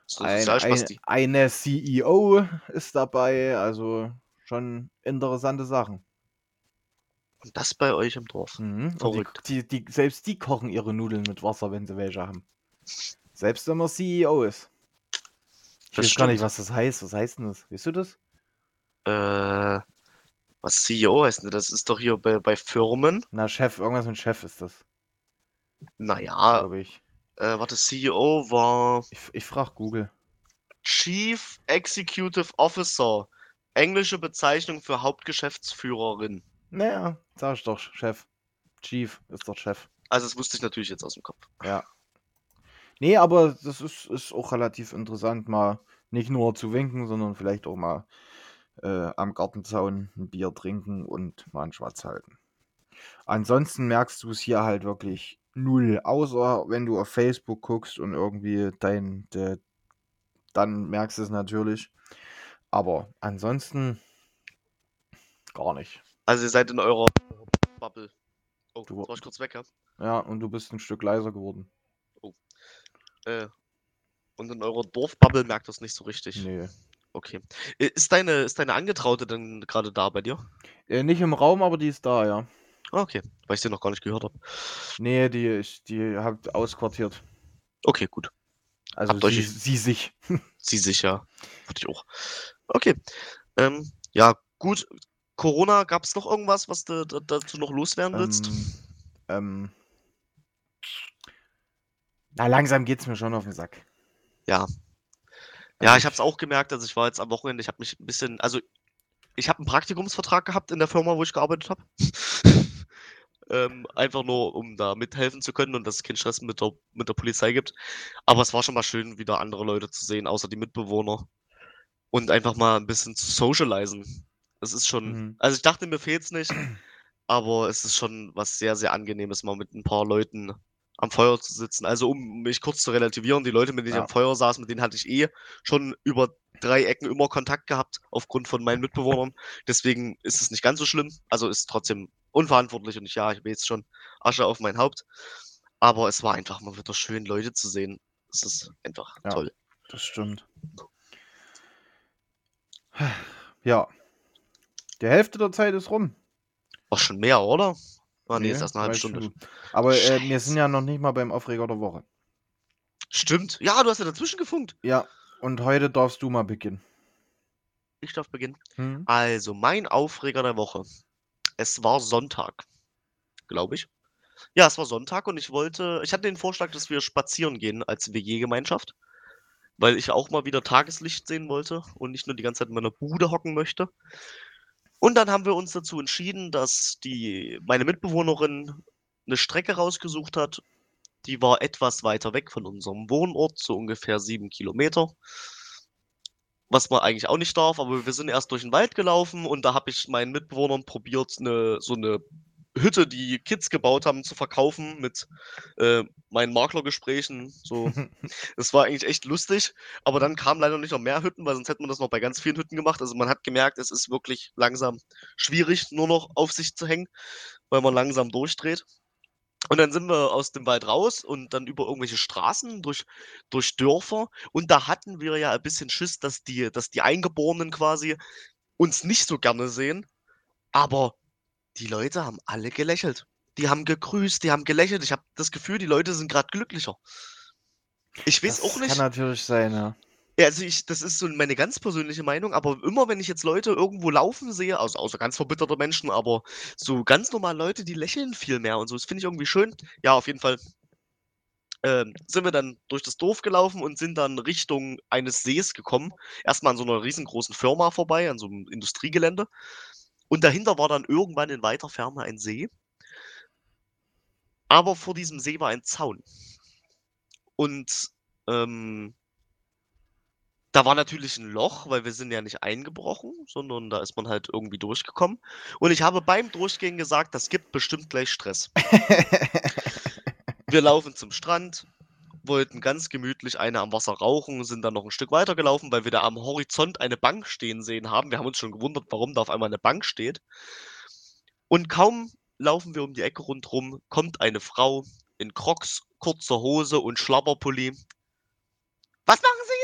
So ein, ein, eine CEO ist dabei. Also schon interessante Sachen. Und das bei euch im Dorf. Mhm. Verrückt. die, die, die, selbst die kochen ihre Nudeln mit Wasser, wenn sie welche haben. Selbst wenn man CEO ist. Ich Das weiß gar nicht, stimmt. was das heißt. Was heißt denn das? Weißt du das? Äh, was CEO heißt denn? Das ist doch hier bei, bei Firmen. Na, Chef, irgendwas mit Chef ist das, Naja, glaube ich. Äh, warte, CEO war Ich, ich frage Google. Chief Executive Officer. Englische Bezeichnung für Hauptgeschäftsführerin. Naja, sag ich doch, Chef. Chief ist doch Chef. Also das wusste ich natürlich jetzt aus dem Kopf. Ja. Nee, aber das ist, ist auch relativ interessant, mal nicht nur zu winken, sondern vielleicht auch mal äh, am Gartenzaun ein Bier trinken und mal einen Schwatz halten. Ansonsten merkst du es hier halt wirklich null, außer wenn du auf Facebook guckst und irgendwie dein, de, dann merkst du es natürlich. Aber ansonsten gar nicht. Also ihr seid in eurer Bubble. Oh, Du- jetzt war ich kurz weg, ja? Ja, und du bist ein Stück leiser geworden. Äh, und in eurer Dorfbubble merkt das nicht so richtig. Nee. Okay. Äh, Ist deine, ist deine Angetraute denn gerade da bei dir? Äh, nicht im Raum, aber die ist da, ja. Ah, okay, weil ich sie noch gar nicht gehört habe. Nee, die, ich, die habt ausquartiert. Okay, gut. Also Habt euch- sie, sie sich. [laughs] Sie sicher. Würde ich auch. Okay. Ähm, ja, gut. Corona, gab es noch irgendwas, was du da- dazu noch loswerden willst? Ähm, ähm, na, langsam geht's mir schon auf den Sack. Ja. Ja, ich habe es auch gemerkt, also ich war jetzt am Wochenende, ich habe mich ein bisschen, also ich habe einen Praktikumsvertrag gehabt in der Firma, wo ich gearbeitet habe. Ähm, einfach nur, um da mithelfen zu können und dass es keinen Stress mit der, mit der Polizei gibt. Aber es war schon mal schön, wieder andere Leute zu sehen, außer die Mitbewohner. Und einfach mal ein bisschen zu socialisen. Das ist schon, Mhm. also ich dachte, mir fehlt's nicht, aber es ist schon was sehr, sehr Angenehmes, mal mit ein paar Leuten am Feuer zu sitzen. Also um mich kurz zu relativieren, die Leute, mit denen ich Ja. am Feuer saß, mit denen hatte ich eh schon über drei Ecken immer Kontakt gehabt, aufgrund von meinen Mitbewohnern. Deswegen ist es nicht ganz so schlimm. Also ist trotzdem unverantwortlich und ich, ja, ich will jetzt schon Asche auf mein Haupt. Aber es war einfach mal wieder schön, Leute zu sehen. Es ist einfach Ja. toll. Das stimmt. Ja. Die Hälfte der Zeit ist rum. War schon mehr, oder? Ah, nee, ist Nee, erst eine halbe Stunde. schon. Aber äh, wir sind ja noch nicht mal beim Aufreger der Woche. Stimmt. Ja, du hast ja dazwischen gefunkt. Ja, und heute darfst du mal beginnen. Ich darf beginnen. Hm? Also, mein Aufreger der Woche. Es war Sonntag, glaube ich. Ja, es war Sonntag und ich wollte, ich hatte den Vorschlag, dass wir spazieren gehen als WG-Gemeinschaft, weil ich auch mal wieder Tageslicht sehen wollte und nicht nur die ganze Zeit in meiner Bude hocken möchte. Und dann haben wir uns dazu entschieden, dass die, meine Mitbewohnerin eine Strecke rausgesucht hat. Die war etwas weiter weg von unserem Wohnort, so ungefähr sieben Kilometer was man eigentlich auch nicht darf, aber wir sind erst durch den Wald gelaufen und da habe ich meinen Mitbewohnern probiert, eine, so eine Hütte, die Kids gebaut haben, zu verkaufen mit äh, meinen Maklergesprächen. So. [laughs] Das war eigentlich echt lustig, aber dann kamen leider nicht noch mehr Hütten, weil sonst hätte man das noch bei ganz vielen Hütten gemacht. Also man hat gemerkt, es ist wirklich langsam schwierig, nur noch auf sich zu hängen, weil man langsam durchdreht. Und dann sind wir aus dem Wald raus und dann über irgendwelche Straßen durch, durch Dörfer. Und da hatten wir ja ein bisschen Schiss, dass die, dass die Eingeborenen quasi uns nicht so gerne sehen. Aber die Leute haben alle gelächelt. Die haben gegrüßt, die haben gelächelt. Ich habe das Gefühl, die Leute sind gerade glücklicher. Ich weiß das auch nicht. kann natürlich sein, ja. Ja, also ich, das ist so meine ganz persönliche Meinung, aber immer wenn ich jetzt Leute irgendwo laufen sehe, also außer ganz verbitterte Menschen, aber so ganz normale Leute, die lächeln viel mehr und so, das finde ich irgendwie schön. Ja, auf jeden Fall ähm, sind wir dann durch das Dorf gelaufen und sind dann Richtung eines Sees gekommen. Erstmal an so einer riesengroßen Firma vorbei, an so einem Industriegelände. Und dahinter war dann irgendwann in weiter Ferne ein See. Aber vor diesem See war ein Zaun. Und ähm, da war natürlich ein Loch, weil wir sind ja nicht eingebrochen, sondern da ist man halt irgendwie durchgekommen. Und ich habe beim Durchgehen gesagt, das gibt bestimmt gleich Stress. [laughs] Wir laufen zum Strand, wollten ganz gemütlich eine am Wasser rauchen, sind dann noch ein Stück weiter gelaufen, weil wir da am Horizont eine Bank stehen sehen haben. Wir haben uns schon gewundert, warum da auf einmal eine Bank steht. Und kaum laufen wir um die Ecke rundherum, kommt eine Frau in Crocs, kurzer Hose und Schlapperpulli. Was machen Sie?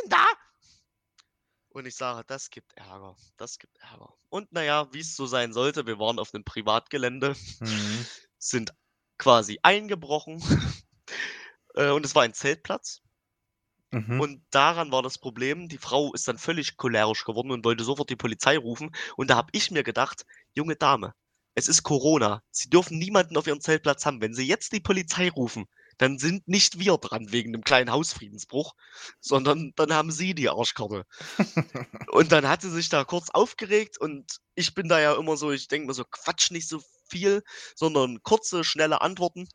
Und ich sage, das gibt Ärger, das gibt Ärger. Und naja, wie es so sein sollte, wir waren auf einem Privatgelände, Mhm. [laughs] sind quasi eingebrochen. [laughs] Äh, und es war ein Zeltplatz. Mhm. Und daran war das Problem, die Frau ist dann völlig cholerisch geworden und wollte sofort die Polizei rufen. Und da habe ich mir gedacht, junge Dame, es ist Corona. Sie dürfen niemanden auf ihrem Zeltplatz haben. Wenn Sie jetzt die Polizei rufen, dann sind nicht wir dran wegen einem kleinen Hausfriedensbruch, sondern dann haben Sie die Arschkarte. [laughs] und dann hat sie sich da kurz aufgeregt und ich bin da ja immer so, ich denke mir so, Quatsch nicht so viel, sondern kurze, schnelle Antworten.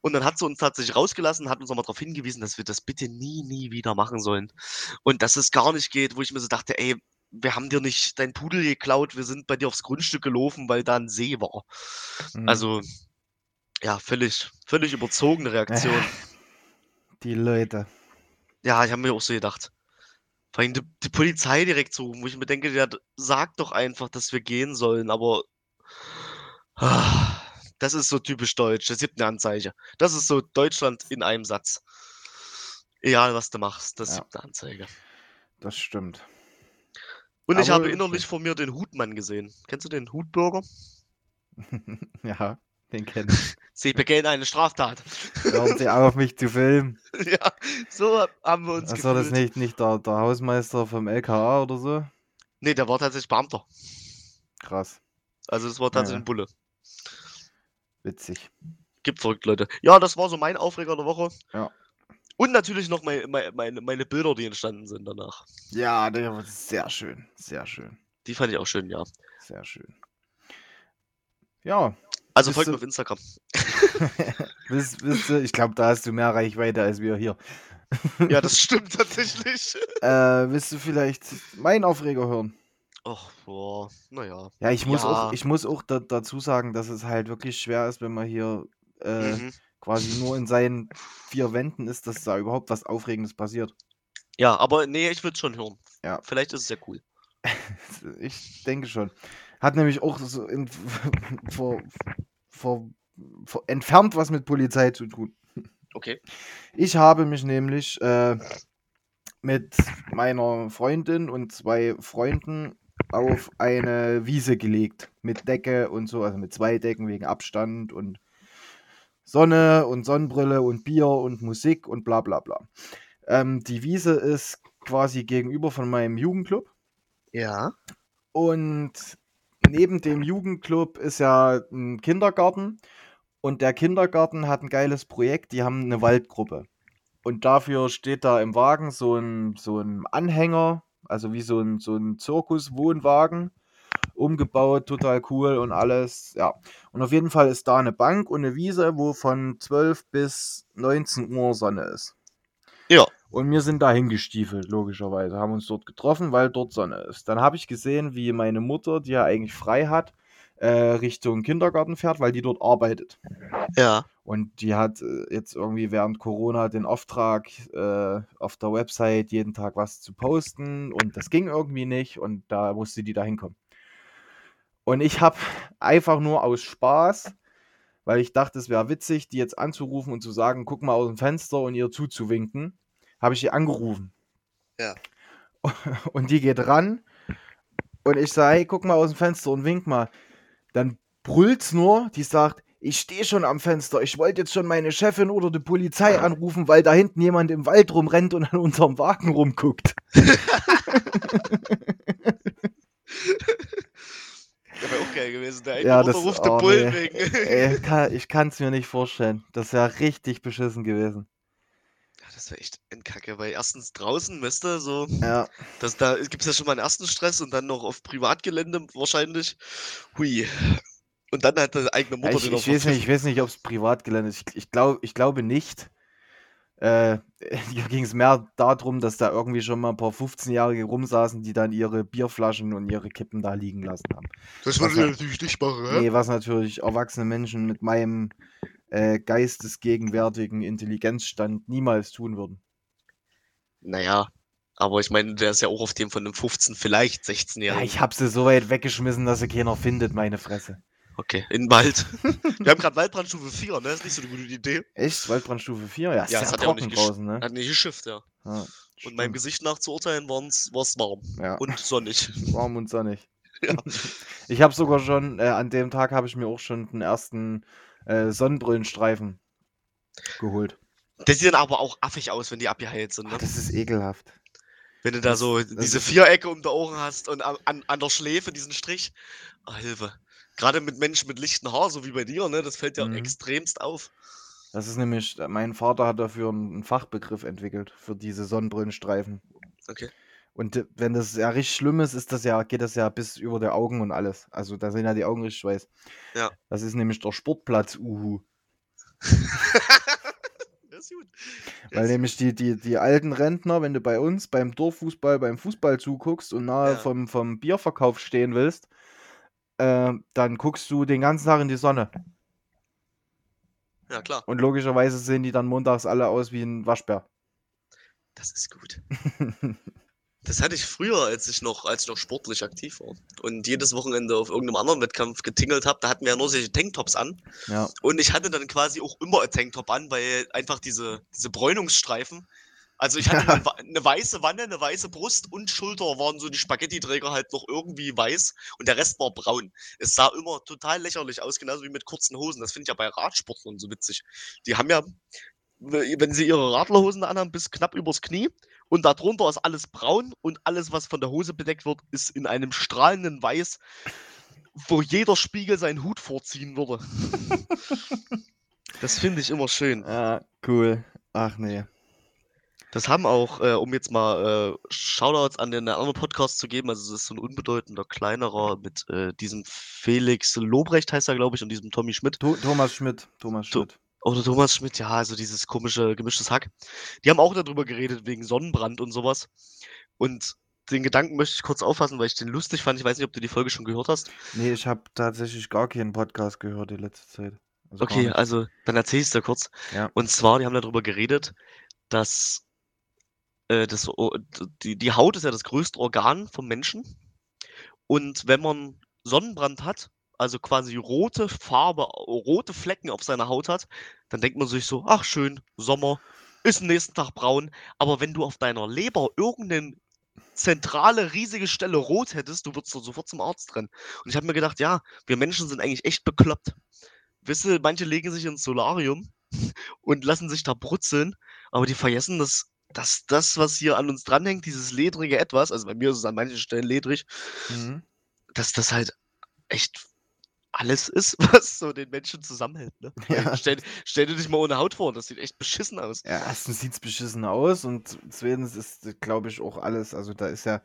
Und dann hat sie uns tatsächlich rausgelassen, hat uns nochmal darauf hingewiesen, dass wir das bitte nie, nie wieder machen sollen. Und dass es gar nicht geht, wo ich mir so dachte, ey, wir haben dir nicht dein Pudel geklaut, wir sind bei dir aufs Grundstück gelaufen, weil da ein See war. Mhm. Also, ja, völlig, völlig überzogene Reaktion. [laughs] Die Leute. Ja, ich habe mir auch so gedacht. Vor allem die, die Polizei direkt zu rufen, wo ich mir denke, ja, d- sag doch einfach, dass wir gehen sollen, aber ah, [sighs] das ist so typisch deutsch. Das gibt eine Anzeige. Das ist so Deutschland in einem Satz. Egal, was du machst, das Ja. gibt eine Anzeige. Das stimmt. Und ich Aber habe okay. innerlich vor mir den Hutmann gesehen. Kennst du den Hutbürger? [laughs] ja, den [laughs] kenne ich. Sie begehen eine Straftat. Hören Sie auf, mich zu filmen. [laughs] ja, so haben wir uns Was war das gefühlt. nicht, nicht der, der Hausmeister vom LKA oder so? Nee, der war tatsächlich Beamter. Krass. Also das war tatsächlich Ja. ein Bulle. Witzig. Gibt verrückt, Leute. Ja, das war so mein Aufreger der Woche. Ja. Und natürlich noch mein, mein, meine, meine Bilder, die entstanden sind danach. Ja, der war sehr schön. Sehr schön. Die fand ich auch schön, ja. Sehr schön. Ja, Also Bist folgt du- mir auf Instagram. wisst, wisst ihr, ich glaube, da hast du mehr Reichweite als wir hier. Ja, das [laughs] stimmt tatsächlich. Äh, willst du vielleicht meinen Aufreger hören? Ach, boah, naja. Ja, ich muss Ja. auch, ich muss auch da, dazu sagen, dass es halt wirklich schwer ist, wenn man hier äh, Mhm. quasi nur in seinen vier Wänden ist, dass da überhaupt was Aufregendes passiert. Ja, aber nee, ich würde es schon hören. Ja. Vielleicht ist es ja cool. [laughs] Ich denke schon. Hat nämlich auch so in, [laughs] vor, vor, vor, entfernt was mit Polizei zu tun. Okay. Ich habe mich nämlich äh, mit meiner Freundin und zwei Freunden auf eine Wiese gelegt. Mit Decke und so, also mit zwei Decken wegen Abstand und Sonne und Sonnenbrille und Bier und Musik und bla bla bla. Ähm, die Wiese ist quasi gegenüber von meinem Jugendclub. Ja. Und neben dem Jugendclub ist ja ein Kindergarten. Und der Kindergarten hat ein geiles Projekt. Die haben eine Waldgruppe. Und dafür steht da im Wagen so ein, so ein Anhänger, also wie so ein, so ein Zirkuswohnwagen, umgebaut, total cool und alles. Ja. Und auf jeden Fall ist da eine Bank und eine Wiese, wo von 12 bis 19 Uhr Sonne ist. Ja. Und wir sind da hingestiefelt, logischerweise. Haben uns dort getroffen, weil dort Sonne ist. Dann habe ich gesehen, wie meine Mutter, die ja eigentlich frei hat, äh, Richtung Kindergarten fährt, weil die dort arbeitet. Ja. Und die hat äh, jetzt irgendwie während Corona den Auftrag, äh, auf der Website jeden Tag was zu posten. Und das ging irgendwie nicht. Und da musste die da hinkommen. Und ich habe einfach nur aus Spaß, weil ich dachte, es wäre witzig, die jetzt anzurufen und zu sagen, guck mal aus dem Fenster und ihr zuzuwinken, habe ich sie angerufen. Ja. [laughs] Und die geht ran und ich sage, hey, guck mal aus dem Fenster und wink mal. Dann brüllt's nur, die sagt, ich stehe schon am Fenster, ich wollte jetzt schon meine Chefin oder die Polizei anrufen, weil da hinten jemand im Wald rumrennt und an unserem Wagen rumguckt. [laughs] Das wäre auch geil gewesen. Der Ja, das- ruft oh, Bullen nee. wegen. Ey, [laughs] kann, ich kann es mir nicht vorstellen. Das wäre richtig beschissen gewesen. Ja, das wäre echt ein Kacke, weil erstens draußen, weißt du, so, Ja, das, da gibt es ja schon mal einen ersten Stress und dann noch auf Privatgelände wahrscheinlich. Hui. Und dann hat deine eigene Ja, Mutter ich, den ich weiß nicht, ich weiß nicht, ob es Privatgelände ist. Ich, ich, glaub, ich glaube nicht. Äh, [laughs] hier ging es mehr darum, dass da irgendwie schon mal ein paar 15-Jährige rumsaßen, die dann ihre Bierflaschen und ihre Kippen da liegen lassen haben. Das würde ich ich natürlich nicht machen, hä? Nee, was natürlich erwachsene Menschen mit meinem äh, geistesgegenwärtigen Intelligenzstand niemals tun würden. Naja, aber ich meine, der ist ja auch auf dem von einem 15, vielleicht 16 Ja, Jahren. ich hab sie so weit weggeschmissen, dass sie keiner findet, meine Fresse. Okay, in Wald. [laughs] Wir haben gerade Waldbrandstufe 4, ne? Ist nicht so eine gute Idee. Echt? Waldbrandstufe 4? Ja, ist Ja, hat ja auch trocken nicht gesch- draußen, ne? Hat nicht geschifft, ja. Ja, Und meinem. Gesicht nach zu urteilen war es warm Ja, und sonnig. [laughs] warm und sonnig. Ja. Ich habe sogar schon, äh, an dem Tag habe ich mir auch schon den ersten äh, Sonnenbrillenstreifen geholt. Die sehen aber auch affig aus, wenn die abgeheilt sind, Ach, ne? das ist ekelhaft. Wenn du da das- so das diese Vierecke um die Ohren hast und an, an, der Schläfe diesen Strich. Ah, Hilfe. Gerade mit Menschen mit lichten Haar, so wie bei dir, ne? Das fällt ja Mhm. extremst auf. Das ist nämlich, mein Vater hat dafür einen einen Fachbegriff entwickelt, für diese Sonnenbrillenstreifen. Okay. Und äh, wenn das ja richtig schlimm ist, ist das ja, geht das ja bis über die Augen und alles. Also da sind ja die Augen richtig weiß. Ja. Das ist nämlich der Sportplatz, uhu. [laughs] Das ist gut. Weil Das- nämlich die, die, die alten Rentner, wenn du bei uns beim Dorffußball, beim Fußball zuguckst und nahe Ja. vom, vom Bierverkauf stehen willst, äh, dann guckst du den ganzen Tag in die Sonne. Ja, klar. Und logischerweise sehen die dann montags alle aus wie ein Waschbär. Das ist gut. [laughs] Das hatte ich früher, als ich noch, als ich noch sportlich aktiv war. Und jedes Wochenende auf irgendeinem anderen Wettkampf getingelt habe, da hatten wir ja nur solche Tanktops an. ja. Und ich hatte dann quasi auch immer ein Tanktop an, weil einfach diese, diese Bräunungsstreifen. Also ich hatte eine, eine weiße Wanne, eine weiße Brust und Schulter waren so die Spaghetti-Träger halt noch irgendwie weiß und der Rest war braun. Es sah immer total lächerlich aus, genauso wie mit kurzen Hosen. Das finde ich ja bei Radsportlern so witzig. Die haben ja, wenn sie ihre Radlerhosen anhaben, bis knapp übers Knie und darunter ist alles braun und alles, was von der Hose bedeckt wird, ist in einem strahlenden Weiß, wo jeder Spiegel seinen Hut vorziehen würde. [laughs] Das finde ich immer schön. ja, cool. Ach nee. Das haben auch, äh, um jetzt mal äh, Shoutouts an den anderen Podcast zu geben, also es ist so ein unbedeutender, kleinerer mit äh, diesem Felix Lobrecht heißt er, glaube ich, und diesem Tommy Schmidt. Tho Thomas Schmidt. Thomas Schmidt. Oder Thomas Schmidt, ja, also dieses komische gemischtes Hack. Die haben auch darüber geredet, wegen Sonnenbrand und sowas. Und den Gedanken möchte ich kurz auffassen, weil ich den lustig fand. Ich weiß nicht, ob du die Folge schon gehört hast. Nee, ich habe tatsächlich gar keinen Podcast gehört die letzte Zeit. Also Okay, also dann erzähl ich dir kurz. Ja. Und zwar, die haben darüber geredet, dass äh, das, die, die Haut ist ja das größte Organ vom Menschen. Und wenn man Sonnenbrand hat, also quasi rote Farbe, rote Flecken auf seiner Haut hat, dann denkt man sich so, ach schön, Sommer, ist am nächsten Tag braun. Aber wenn du auf deiner Leber irgendeine zentrale, riesige Stelle rot hättest, du würdest doch sofort zum Arzt rennen. Und ich habe mir gedacht, ja, wir Menschen sind eigentlich echt bekloppt. Wisst ihr, manche legen sich ins Solarium [laughs] und lassen sich da brutzeln, aber die vergessen, dass, dass das, was hier an uns dranhängt, dieses ledrige Etwas, also bei mir ist es an manchen Stellen ledrig, Mhm. dass das halt echt alles ist, [laughs] was so den Menschen zusammenhält. Ne? Ja. Stell, stell dir dich mal ohne Haut vor, das sieht echt beschissen aus. Ja, erstens sieht es beschissen aus und zweitens ist, glaube ich, auch alles, also da ist ja,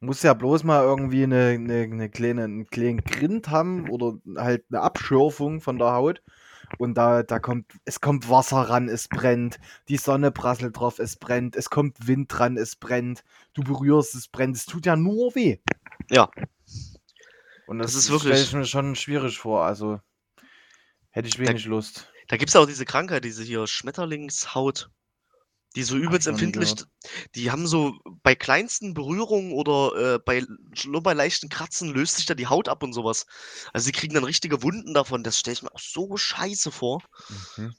muss ja bloß mal irgendwie eine, eine, eine kleine, einen kleinen Grind haben oder halt eine Abschürfung von der Haut und da, da kommt, es kommt Wasser ran, es brennt, die Sonne prasselt drauf, es brennt, es kommt Wind ran, es brennt, du berührst, es brennt, es tut ja nur weh. Ja. Und Das das, ist stelle wirklich- ich mir schon schwierig vor, also hätte ich wenig Lust. Da gibt es auch diese Krankheit, diese hier Schmetterlingshaut, die so übelst empfindlich, die haben so bei kleinsten Berührungen oder äh, bei, nur bei leichten Kratzen löst sich da die Haut ab und sowas. Also sie kriegen dann richtige Wunden davon, das stelle ich mir auch so scheiße vor. Mhm.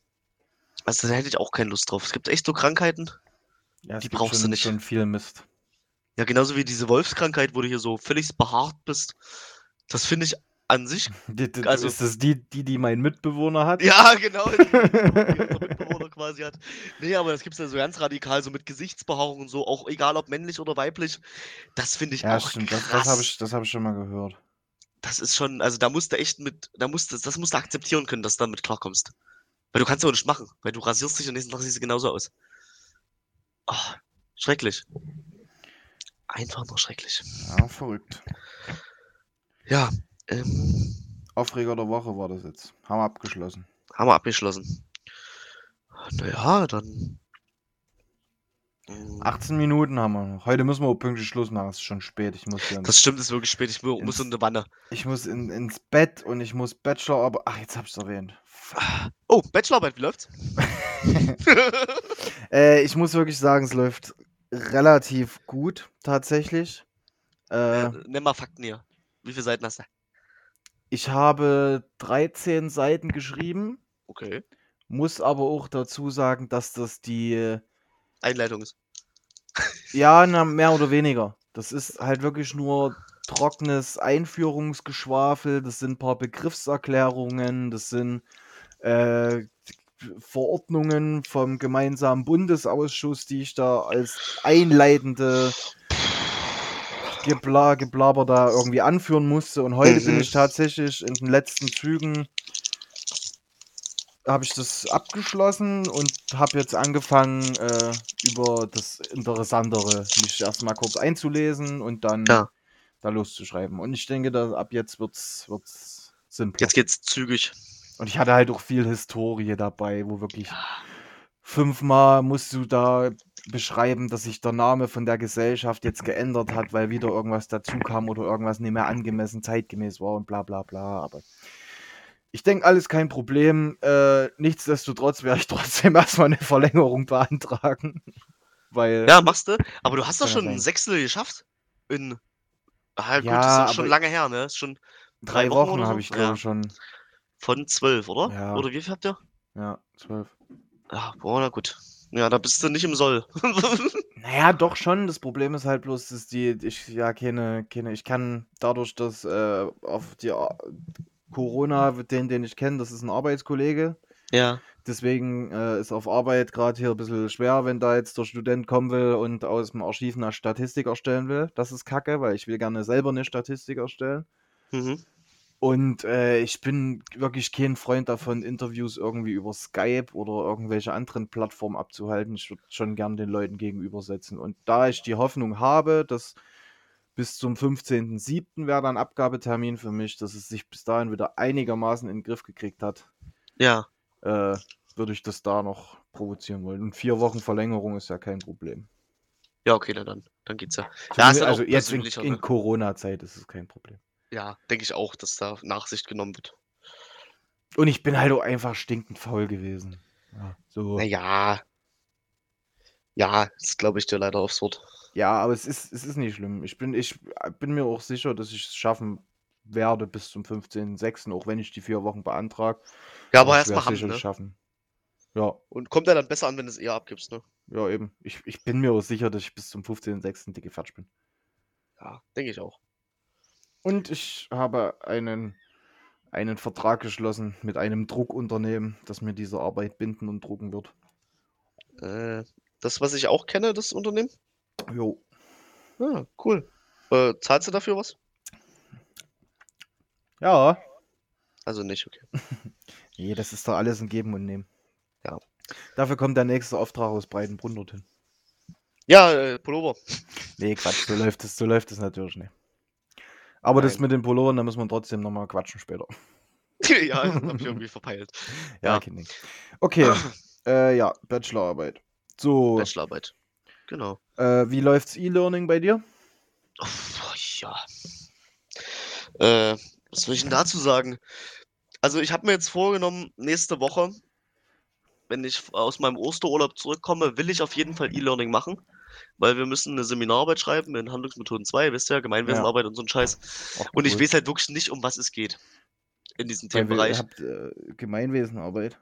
Also da hätte ich auch keine Lust drauf. Es gibt echt so Krankheiten, Ja, Die brauchst du schon, nicht. schon viel Mist. ja genauso wie diese Wolfskrankheit, wo du hier so völlig behaart bist. Das finde ich an sich, [laughs] Die, die, Also- ist das die, die, die mein Mitbewohner hat? ja [laughs] genau, die, die Mitbewohner quasi hat. Nee, aber das gibt es ja so ganz radikal, so mit Gesichtsbehaarung und so, auch egal ob männlich oder weiblich. Das finde ich Ja, auch stimmt. Das, krass. das habe ich, das hab ich schon mal gehört. das ist schon, also da musst du echt mit, da musst du, das musst du akzeptieren können, dass du damit klarkommst. Weil du kannst ja auch nicht machen, weil du rasierst dich und nächsten Tag siehst du genauso aus. Oh, schrecklich. Einfach nur schrecklich. Ja, verrückt. Ja, ähm, Aufreger der Woche war das jetzt. Haben wir abgeschlossen. haben wir abgeschlossen. Naja, dann Mm. 18 Minuten haben wir noch. Heute müssen wir pünktlich Schluss machen. Es ist schon spät. Ich muss, hier Das stimmt, ist wirklich spät. Ich mu- muss Ins- in eine Wanne. ich muss in, ins Bett und ich muss Bachelor, aber. Ach, jetzt hab ich's erwähnt. Fuck. Oh, Bachelorarbeit, wie läuft's? [laughs] Äh, ich muss wirklich sagen, es läuft relativ gut, tatsächlich. Äh, äh, nimm mal Fakten hier. Wie viele Seiten hast du? ich habe 13 Seiten geschrieben, Okay. muss aber auch dazu sagen, dass das die. Einleitung ist. Ja, na, mehr oder weniger. Das ist halt wirklich nur trockenes Einführungsgeschwafel, das sind ein paar Begriffserklärungen, das sind äh, Verordnungen vom gemeinsamen Bundesausschuss, die ich da als einleitende Gebla Geblaber da irgendwie anführen musste. Und heute bin Mhm. ich tatsächlich in den letzten Zügen habe ich das abgeschlossen und habe jetzt angefangen, äh, über das Interessantere mich erstmal kurz einzulesen und dann Ja. da loszuschreiben. Und ich denke, dass ab jetzt wird's, wird's simpler. Jetzt geht's zügig. Und ich hatte halt auch viel Historie dabei, wo wirklich fünfmal musst du da beschreiben, dass sich der Name von der Gesellschaft jetzt geändert hat, weil wieder irgendwas dazu kam oder irgendwas nicht mehr angemessen zeitgemäß war und bla bla bla. Aber ich denke, alles kein Problem. Äh, nichtsdestotrotz werde ich [laughs] trotzdem erstmal eine Verlängerung beantragen. [laughs] Weil Ja, machst du. Aber du hast doch schon ein Sechstel geschafft. In. Ah, gut, Ja, das ist aber- schon lange her, ne? Ist schon drei, drei Wochen Wochen, so? habe ich, glaube Ja. ich, schon. von zwölf, oder? Ja. Oder wie viel habt ihr? Ja, zwölf. Ja, boah, na gut. Ja, da bist du nicht im Soll. [laughs] Naja, doch schon. Das Problem ist halt bloß, dass die, ich ja keine, keine, ich kann dadurch, dass äh, auf die A- Corona, den, den ich kenne, das ist ein Arbeitskollege. ja. Deswegen äh, ist auf Arbeit gerade hier ein bisschen schwer, wenn da jetzt der Student kommen will und aus dem Archiv eine Statistik erstellen will. Das ist kacke, weil ich will gerne selber eine Statistik erstellen. Mhm. Und äh, ich bin wirklich kein Freund davon, Interviews irgendwie über Skype oder irgendwelche anderen Plattformen abzuhalten. Ich würde schon gern den Leuten gegenübersetzen. Und da ich die Hoffnung habe, dass bis zum 15.07. wäre dann Abgabetermin für mich, dass es sich bis dahin wieder einigermaßen in den Griff gekriegt hat, Ja. äh, würde ich das da noch provozieren wollen. Und vier Wochen Verlängerung ist ja kein Problem. Ja, okay, na dann. Dann geht's ja. Also jetzt in, in? Corona-Zeit ist es kein Problem. Ja, denke ich auch, dass da Nachsicht genommen wird. Und ich bin halt auch einfach stinkend faul gewesen. Ja, so. Naja. Ja, das glaube ich dir leider aufs Wort. Ja, aber es ist, es ist nicht schlimm. Ich bin, ich bin mir auch sicher, dass ich es schaffen werde bis zum 15.06., auch wenn ich die vier Wochen beantrage. Ja, aber ich erst mal werd's haben, ne? schaffen. Ja, Und kommt ja dann besser an, wenn du es eher abgibst, ne? ja, eben. Ich, ich bin mir auch sicher, dass ich bis zum 15.06. dicke Fatsch bin. Ja, denke ich auch. Und ich habe einen, einen Vertrag geschlossen mit einem Druckunternehmen, das mir diese Arbeit binden und drucken wird. Äh, das, was ich auch kenne, das Unternehmen? Jo. Ja, cool. Äh, zahlst du dafür was? Ja. Also nicht, okay. [laughs] Nee, das ist doch alles ein Geben und Nehmen. Ja. Dafür kommt der nächste Auftrag aus Breitenbrunn dorthin. Ja, äh, Pullover. Nee, Quatsch, so läuft es, so läuft es natürlich nicht. Aber das Nein. mit den Pullovern, da müssen wir trotzdem nochmal quatschen später. [laughs] ja, das habe ich irgendwie verpeilt. [laughs] Ja, Ja. Okay, [clears throat] äh, ja, Bachelorarbeit. So, Bachelorarbeit. Genau. äh, wie läuft's E-Learning bei dir? Uff, ja. Äh, was soll ich denn dazu sagen? Also ich habe mir jetzt vorgenommen, nächste Woche, wenn ich aus meinem Osterurlaub zurückkomme, will ich auf jeden Fall E-Learning machen, weil wir müssen eine Seminararbeit schreiben in Handlungsmethoden 2, wisst ihr, Gemeinwesenarbeit und so ein Scheiß. Ach, Und ich weiß halt wirklich nicht, um was es geht in diesem Weil Themenbereich. Ihr habt äh, Gemeinwesenarbeit.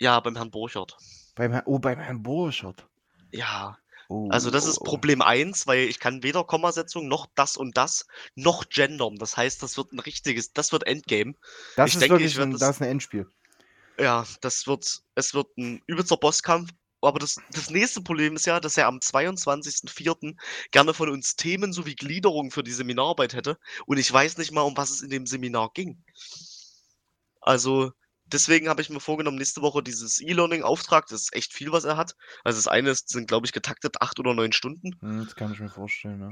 Ja, beim Herrn Borchert. Beim, Herr- oh, beim Herrn Borschert. Ja, Oh, also das oh, ist. Problem 1, weil ich kann weder Kommasetzung noch das und das noch gendern. Das heißt, das wird ein richtiges, das wird Endgame. Das ich ist denke, ich wirklich ein, das- das ist ein Endspiel. Ja, das wird, es wird ein übelster Bosskampf. Aber das, das nächste Problem ist ja, dass er am 22.04. gerne von uns Themen sowie Gliederung für die Seminararbeit hätte. Und ich weiß nicht mal, um was es in dem Seminar ging. Also, deswegen habe ich mir vorgenommen, nächste Woche dieses E-Learning-Auftrag, das ist echt viel, was er hat. Also, das eine ist, sind, glaube ich, getaktet acht oder neun Stunden. Hm, das kann ich mir vorstellen, ja.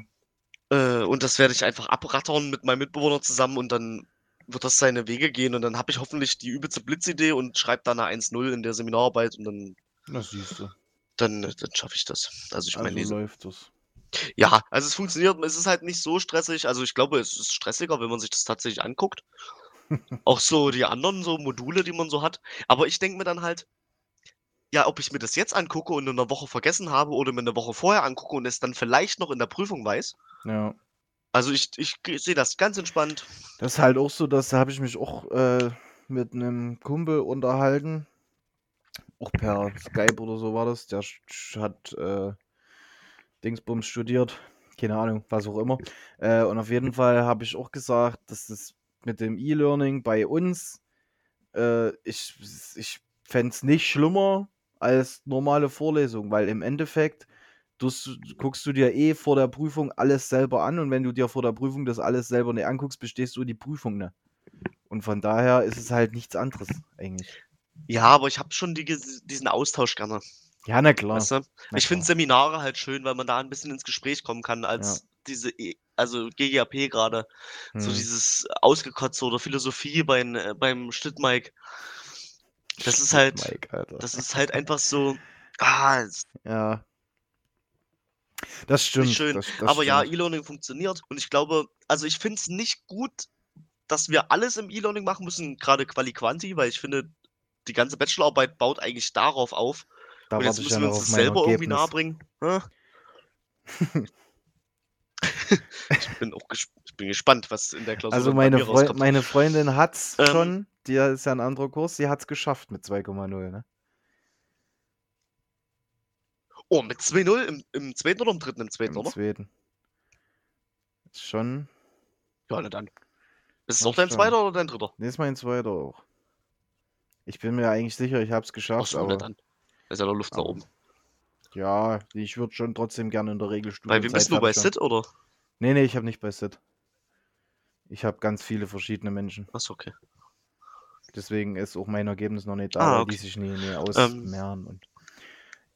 Äh, und das werde ich einfach abrattern mit meinem Mitbewohner zusammen und dann wird das seine Wege gehen und dann habe ich hoffentlich die übelste Blitzidee und schreibe da eine 1-0 in der Seminararbeit und dann Das siehst du. dann, dann schaffe ich das. Also ich meine, Also diese läuft das. ja, also es funktioniert, es ist halt nicht so stressig. Also ich glaube, es ist stressiger, wenn man sich das tatsächlich anguckt. [laughs] Auch so die anderen so Module, die man so hat. Aber ich denke mir dann halt, ja, ob ich mir das jetzt angucke und in 'ner Woche vergessen habe oder mir 'ne Woche vorher angucke und es dann vielleicht noch in der Prüfung weiß. Ja. Also ich ich sehe das ganz entspannt. Das ist halt auch so, dass da habe ich mich auch äh, mit einem Kumpel unterhalten. Auch per Skype oder so war das. Der hat äh, Dingsbums studiert. Keine Ahnung, was auch immer. Äh, und auf jeden Fall habe ich auch gesagt, dass das mit dem E-Learning bei uns, äh, ich, ich fände es nicht schlimmer als normale Vorlesung, weil im Endeffekt du, guckst du dir eh vor der Prüfung alles selber an und wenn du dir vor der Prüfung das alles selber nicht anguckst, bestehst du die Prüfung ne. Und von daher ist es halt nichts anderes eigentlich. Ja, aber ich habe schon die diesen Austausch gerne, Ja, na klar. weißt du? Na Ich finde. Seminare halt schön, weil man da 'n bisschen ins Gespräch kommen kann als diese e also GGAP grade, so Hm. dieses Ausgekotzte oder Philosophie beim äh, beim Schnittmic. Das ist halt Mike, das ist halt einfach so, ah, Ja. Das stimmt. nicht schön. Das, das Aber ja, stimmt. E-Learning funktioniert und ich glaube also ich finde es nicht gut, dass wir alles im E-Learning machen müssen, grade Quali-Quanti, weil ich finde, die ganze Bachelorarbeit baut eigentlich darauf auf. Da Und jetzt müssen wir uns das selber irgendwie Ergebnis. nahebringen, ne? [laughs] Ich bin auch ges ich bin gespannt, was in der Klausur Also meine, Freu rauskommt. meine Freundin hat's Ähm. schon, die ist ja 'n anderer Kurs, die hat's geschafft mit 2,0, ne? Oh, mit 2,0 im im 2. oder im 3.? Im 2., Im oder? 2. Ist schon Ja, na dann. Ist es auch dein schon. 2. oder dein 3.? Ne, ist mein 2. auch. Ich bin mir eigentlich sicher, ich habe es Ach geschafft, na aber dann. Da ist ja noch Luft nach oben. ja, ich würde schon trotzdem gerne in der Bei wem Regelstudienzeit bist du bei. SIT oder? Ne, ne, ich habe nicht bei SIT. Ich habe ganz viele verschiedene Menschen. Ach so, okay. Deswegen ist auch mein Ergebnis noch nicht da, Ah, weil okay. die sich nie, nie Ähm. ausmehren und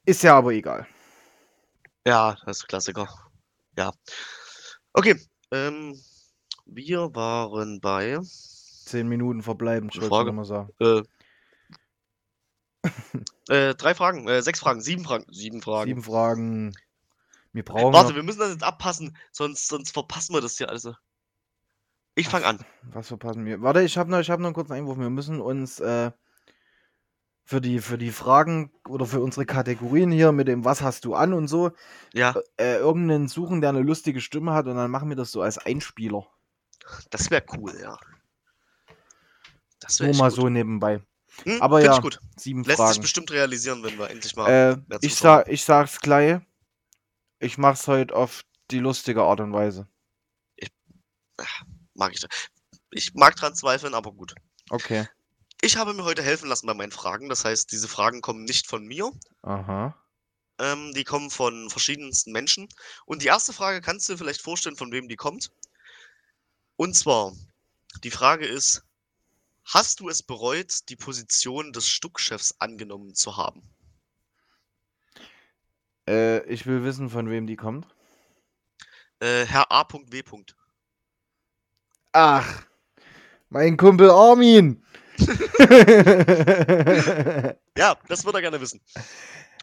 ist ja aber egal. Ja, das ist Klassiker. Ja. Okay, ähm, wir waren bei 10 Minuten verbleibend, ich wollte mal sagen. Äh, äh, 3 Fragen, äh, 6 Fragen, 7 Fragen 7 Fragen. 7 Fragen. Wir brauchen Warte, noch wir müssen das jetzt abpassen, sonst sonst verpassen wir das hier also. Ich fange an. Was verpassen wir? Warte, ich habe noch ich habe noch 'n kurzen Einwurf. Wir müssen uns, äh, für die für die Fragen oder für unsere Kategorien hier mit dem „Was hast du an“ und so, Ja. äh, irgend 'nen suchen, der 'ne lustige Stimme hat und dann machen wir das so als Einspieler. Das wäre cool, ja. Das wäre Nur mal gut. so nebenbei. Hm, Aber ja, ich gut. 7 Lässt sich Fragen. bestimmt realisieren, wenn wir endlich mal Äh, mehr ich Zuschauer sa ich sage es gleich. Ich mache es heute auf die lustige Art und Weise. Ich ach, mag ich ich mag dran zweifeln, aber gut. Okay. Ich habe mir heute helfen lassen bei meinen Fragen. Das heißt, diese Fragen kommen nicht von mir. Aha. Ähm, die kommen von verschiedensten Menschen. Und die erste Frage kannst du dir vielleicht vorstellen, von wem die kommt. Und zwar, die Frage ist: Hast du es bereut, die Position des Stuckchefs angenommen zu haben? Äh, ich will wissen, von wem die kommt. Äh, Herr A.W. Ach, mein Kumpel Armin. [laughs] Ja, das würde er gerne wissen.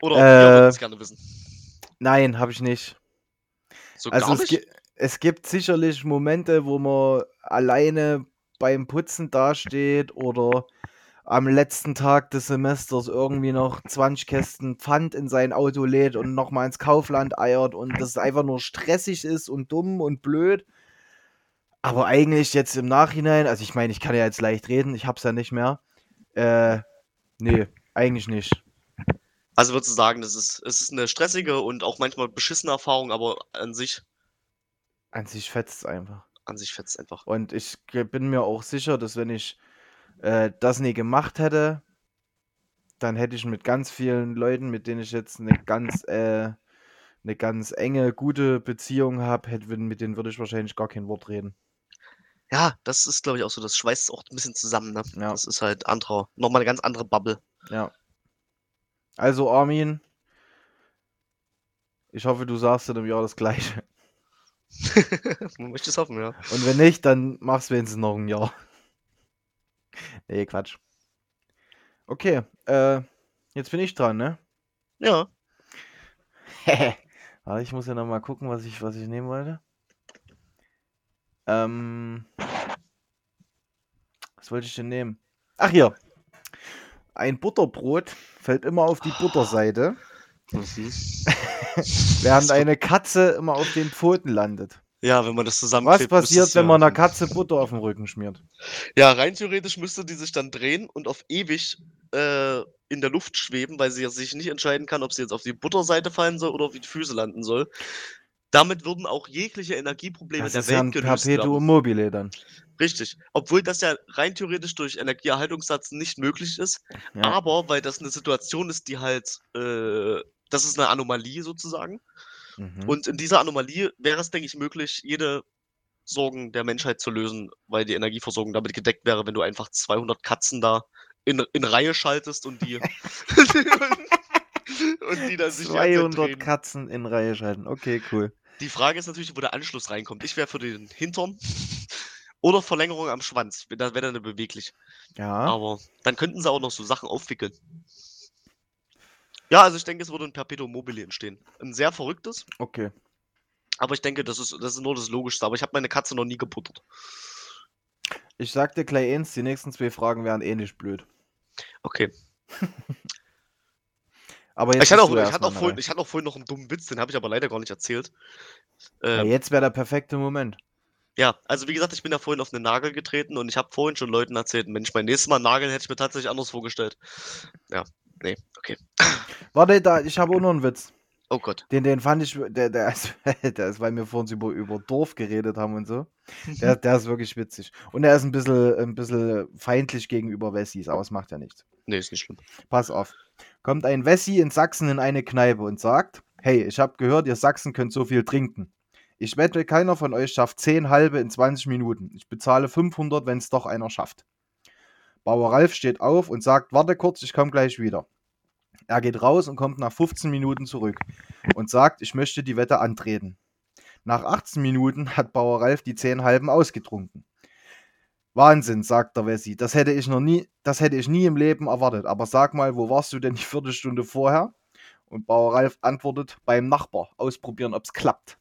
Oder würden Äh. es gerne wissen. Nein, habe ich nicht. So Also es, nicht? es gibt sicherlich Momente, wo man alleine beim Putzen dasteht oder am letzten Tag des Semesters irgendwie noch 20 Kästen Pfand in sein Auto lädt und noch mal ins Kaufland eiert und das einfach nur stressig ist und dumm und blöd. Aber eigentlich jetzt im Nachhinein also ich meine, ich kann ja jetzt leicht reden, ich habe es ja nicht mehr. Äh, ne, eigentlich nicht. Also würdest du sagen, das ist es ist 'ne stressige und auch manchmal beschissene Erfahrung, aber an sich An sich fetzt einfach. An sich fetzt einfach. Und ich bin mir auch sicher, dass wenn ich, äh, das nie gemacht hätte dann hätte ich mit ganz vielen Leuten, mit denen ich jetzt 'ne ganz äh, 'ne ganz enge, gute Beziehung habe, hätte mit denen würde ich wahrscheinlich gar kein Wort reden. Ja, das ist, glaube ich, auch so, das schweißt auch 'n bisschen zusammen, ne? Ja. Das ist halt anderer noch mal 'ne ganz andere Bubble. Ja. Also Armin ich hoffe, du sagst in 'nem Jahr das Gleiche. Man möchte es hoffen, ja. Und wenn nicht, dann mach's wenigstens noch 'n Jahr. Ne, Quatsch. Okay, äh, jetzt bin ich dran, ne? Ja. [laughs] Warte, ich muss ja noch mal gucken, was ich, was ich nehmen wollte. Ähm, was wollte ich denn nehmen? Ach hier. Ein Butterbrot fällt immer auf die Butterseite, Mhm. [laughs] während eine Katze immer auf den Pfoten landet. Ja, wenn man das Was zusammenklebt. passiert, müsste es wenn ja- man einer Katze Butter auf den Rücken schmiert? Ja, rein theoretisch müsste die sich dann drehen und auf ewig äh, in der Luft schweben, weil sie sich nicht entscheiden kann, ob sie jetzt auf die Butterseite fallen soll oder auf die Füße landen soll. Damit würden auch jegliche Energieprobleme Das der ist ja ein Welt gelöst Perpetuum mobile dann. Richtig. Obwohl das ja rein theoretisch durch Energieerhaltungssatz nicht möglich ist. Ja. Aber weil das eine Situation ist, die halt, äh, das ist eine Anomalie sozusagen. Mhm. Und in dieser Anomalie wäre es, denke ich, möglich, jede Sorgen der Menschheit zu lösen, weil die Energieversorgung damit gedeckt wäre, wenn du einfach 200 Katzen da in, in Reihe schaltest und die [laughs] und die dann sich die ganze Zeit 200 drehen. Katzen in Reihe schalten. Okay, cool. Die Frage ist natürlich, wo der Anschluss reinkommt. Ich wäre für den Hintern oder Verlängerung am Schwanz. Da wäre dann beweglich. Ja. Aber dann könnten sie auch noch so Sachen aufwickeln. Ja, also ich denke, es würde ein Perpetuum mobile entstehen. Ein sehr verrücktes, Okay. aber ich denke, das ist, das ist nur das Logischste. Aber ich habe meine Katze noch nie gebuttert. Ich sag dir gleich eins, die nächsten zwei Fragen wären ähnlich blöd. Okay. [laughs] Aber jetzt Ich hatte, auch, ich, hatte auch vorhin, ich hatte auch vorhin noch einen dummen Witz, den habe ich aber leider gar nicht erzählt. ja, Ähm, jetzt wäre der perfekte Moment. ja, also wie gesagt, ich bin ja vorhin auf einen Nagel getreten und ich habe vorhin schon Leuten erzählt, Mensch, mein nächstes Mal Nageln hätte ich mir tatsächlich anders vorgestellt. Ja, nee, okay. Warte, da, ich habe auch noch einen Witz. Oh Gott. Den, den fand ich, der, der, ist, [laughs] der ist, weil wir vorhin über, über Dorf geredet haben und so. Der, [laughs] der ist wirklich witzig. Und er ist ein bisschen, ein bisschen feindlich gegenüber Wessis, aber es macht ja nichts. Nee, ist nicht schlimm. Pass auf. Kommt ein Wessi in Sachsen in eine Kneipe und sagt: Hey, ich habe gehört, ihr Sachsen könnt so viel trinken. Ich wette, keiner von euch schafft 10 halbe in 20 Minuten. Ich bezahle 500, wenn es doch einer schafft. Bauer Ralf steht auf und sagt: Warte kurz, ich komme gleich wieder. Er geht raus und kommt nach 15 Minuten zurück und sagt: Ich möchte die Wette antreten. Nach 18 Minuten hat Bauer Ralf die 10 halben ausgetrunken. Wahnsinn, sagt der Wessi. Das hätte ich noch nie, das hätte ich nie im Leben erwartet. Aber sag mal, wo warst du denn die Viertelstunde vorher? Und Bauer Ralf antwortet, beim Nachbar. Ausprobieren, ob's klappt.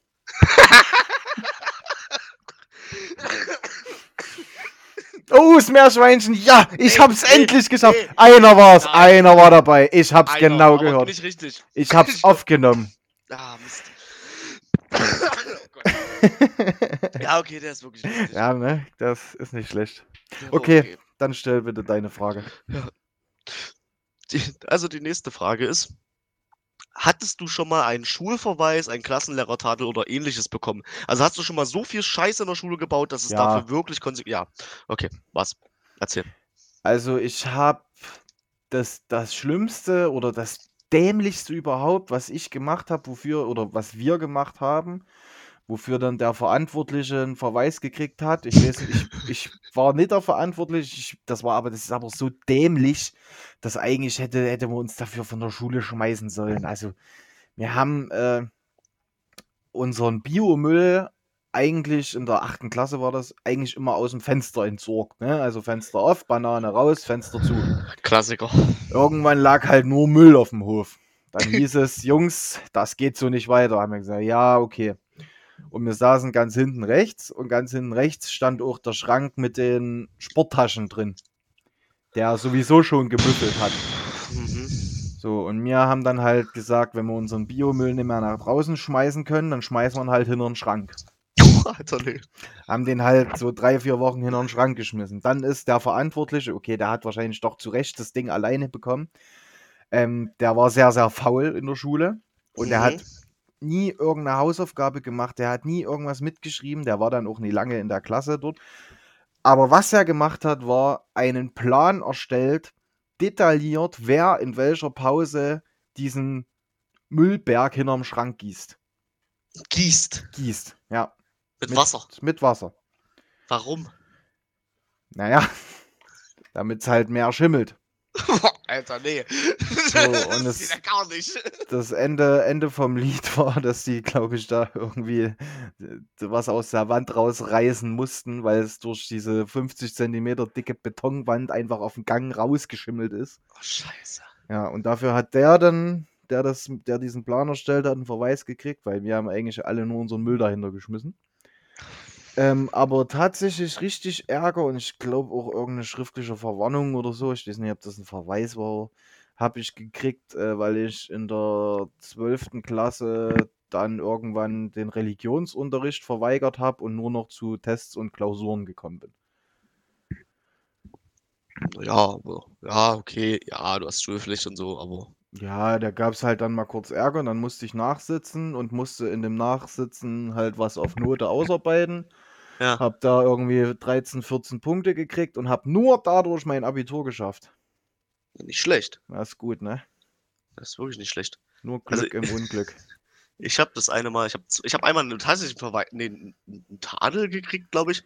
Oh, das Meerschweinchen, ja, ich Nee, hab's nee, endlich geschafft. nee. Einer war's, Nein. einer war dabei. Ich hab's Einer, genau gehört. Nicht richtig. Ich hab's [laughs] aufgenommen. Ah, Mist. oh [laughs] ja, okay, der ist wirklich lustig. Ja, ne, das ist nicht schlecht. War okay. Dann stell bitte deine Frage. Die, also die nächste Frage ist, hattest du schon mal einen Schulverweis, einen Klassenlehrertadel oder ähnliches bekommen? Also hast du schon mal so viel Scheiße in der Schule gebaut, dass es Ja. dafür wirklich konsequent... Ja, okay, was? Erzähl. Also ich habe das, das Schlimmste oder das Dämlichste überhaupt, was ich gemacht habe, wofür oder was wir gemacht haben, wofür dann der Verantwortliche einen Verweis gekriegt hat. Ich weiß nicht, ich, ich war nicht der Verantwortliche, ich, das war aber, das ist aber so dämlich, dass eigentlich hätte, hätte man uns dafür von der Schule schmeißen sollen. Also wir haben äh, unseren Biomüll eigentlich in der achten Klasse war das eigentlich immer aus dem Fenster entsorgt. Ne? Also Fenster auf, Banane raus, Fenster zu. Klassiker. Irgendwann lag halt nur Müll auf dem Hof. Dann hieß es, Jungs, das geht so nicht weiter. Haben wir gesagt, ja, okay. Und wir saßen ganz hinten rechts und ganz hinten rechts stand auch der Schrank mit den Sporttaschen drin, der sowieso schon gemüffelt hat. Mhm. So, und wir haben dann halt gesagt, wenn wir unseren Biomüll nicht mehr nach draußen schmeißen können, dann schmeißen wir ihn halt hinter den Schrank. [laughs] Alter, nee. Haben den halt so drei, vier Wochen hinter den Schrank geschmissen. Dann ist der Verantwortliche, okay, der hat wahrscheinlich doch zu Recht das Ding alleine bekommen. Ähm, der war sehr, sehr faul in der Schule und der Mhm. hat nie irgendeine Hausaufgabe gemacht, der hat nie irgendwas mitgeschrieben, der war dann auch nie lange in der Klasse dort. Aber was er gemacht hat, war einen Plan erstellt, detailliert, wer in welcher Pause diesen Müllberg hinterm Schrank gießt. Gießt. Gießt, ja. Mit, Wasser. Mit Wasser. Warum? Naja, [laughs] damit es halt mehr schimmelt. Alter, nee. So, und [laughs] das ja gar nicht. Das Ende, Ende vom Lied [laughs] war, dass die, glaube ich, da irgendwie äh, was aus der Wand rausreißen mussten, weil es durch diese 50 Zentimeter dicke Betonwand einfach auf den Gang rausgeschimmelt ist. Oh, scheiße. Ja, und dafür hat der dann der, das, der diesen Plan erstellt hat, einen Verweis gekriegt, weil wir haben eigentlich alle nur unseren Müll dahinter geschmissen. Ähm, aber tatsächlich richtig Ärger und ich glaube auch irgendeine schriftliche Verwarnung oder so, ich weiß nicht, ob das ein Verweis war, habe ich gekriegt, äh, weil ich in der 12. Klasse dann irgendwann den Religionsunterricht verweigert habe und nur noch zu Tests und Klausuren gekommen bin. Ja, ja, okay, ja, du hast Schulpflicht und so, aber. Ja, da gab es halt dann mal kurz Ärger, dann musste ich nachsitzen und musste in dem Nachsitzen halt was auf Note ausarbeiten. Ja. Hab da irgendwie 13, 14 Punkte gekriegt und hab nur dadurch mein Abitur geschafft. Nicht schlecht. Das ist gut, ne? Das ist wirklich nicht schlecht. Nur Also- Glück im [laughs] Unglück. Ich habe das eine Mal, ich habe ich hab einmal einen tatsächlichen Verwei nee, einen einen Tadel gekriegt, glaube ich.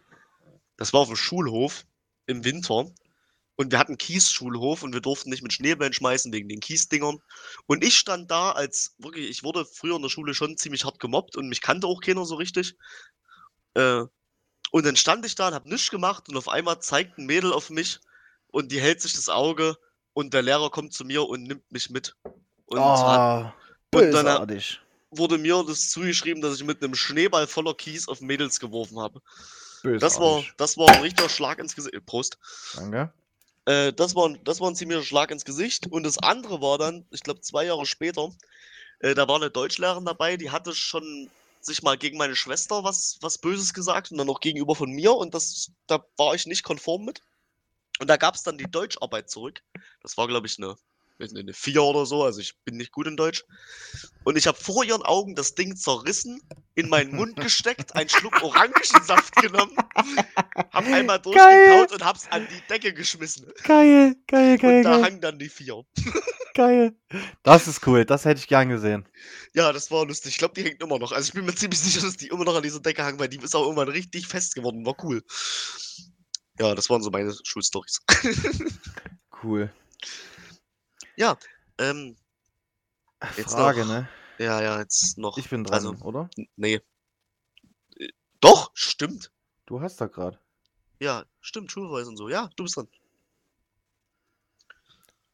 Das war auf dem Schulhof im Winter. Und wir hatten Kiesschulhof und wir durften nicht mit Schneebällen schmeißen wegen den Kiesdingern. Und ich stand da als wirklich, ich wurde früher in der Schule schon ziemlich hart gemobbt und mich kannte auch keiner so richtig. Äh, und dann stand ich da und hab nichts gemacht und auf einmal zeigt ein Mädel auf mich und die hält sich das Auge und der Lehrer kommt zu mir und nimmt mich mit. Und hat, Ah, und dann- wurde mir das zugeschrieben, dass ich mit einem Schneeball voller Kies auf Mädels geworfen habe. Bösartig. Das war, das war ein richtiger Schlag ins Gesicht. Prost. Danke. Äh, das, war, ein- das war ein ziemlicher Schlag ins Gesicht. Und das andere war dann, ich glaube, zwei Jahre später, äh, da war eine Deutschlehrerin dabei, die hatte schon sich mal gegen meine Schwester was, was Böses gesagt und dann auch gegenüber von mir. Und das, da war ich nicht konform mit. Und da gab es dann die Deutscharbeit zurück. Das war, glaube ich, eine, eine 4 oder so. Also ich bin nicht gut in Deutsch. Und ich habe vor ihren Augen das Ding zerrissen, in meinen Mund [laughs] gesteckt, einen Schluck Orangensaft genommen, hab einmal durchgekaut und hab's an die Decke geschmissen. Geil, geil, Und da hang dann die 4. geil. Das ist cool, das hätte ich gern gesehen. Ja, das war lustig. Ich glaube, die hängt immer noch. Also ich bin mir ziemlich sicher, dass die immer noch an dieser Decke hängt, weil die ist auch irgendwann richtig fest geworden. War cool. Ja, das waren so meine Schulstories. [laughs] Cool. ähm, Jetzt Frage, noch. ne? ja, ja, jetzt noch. Ich bin dran, Also, oder? nee. Äh, Doch, stimmt. Du hast da gerade. Ja, stimmt, Schulweise und so. Ja, du bist dran.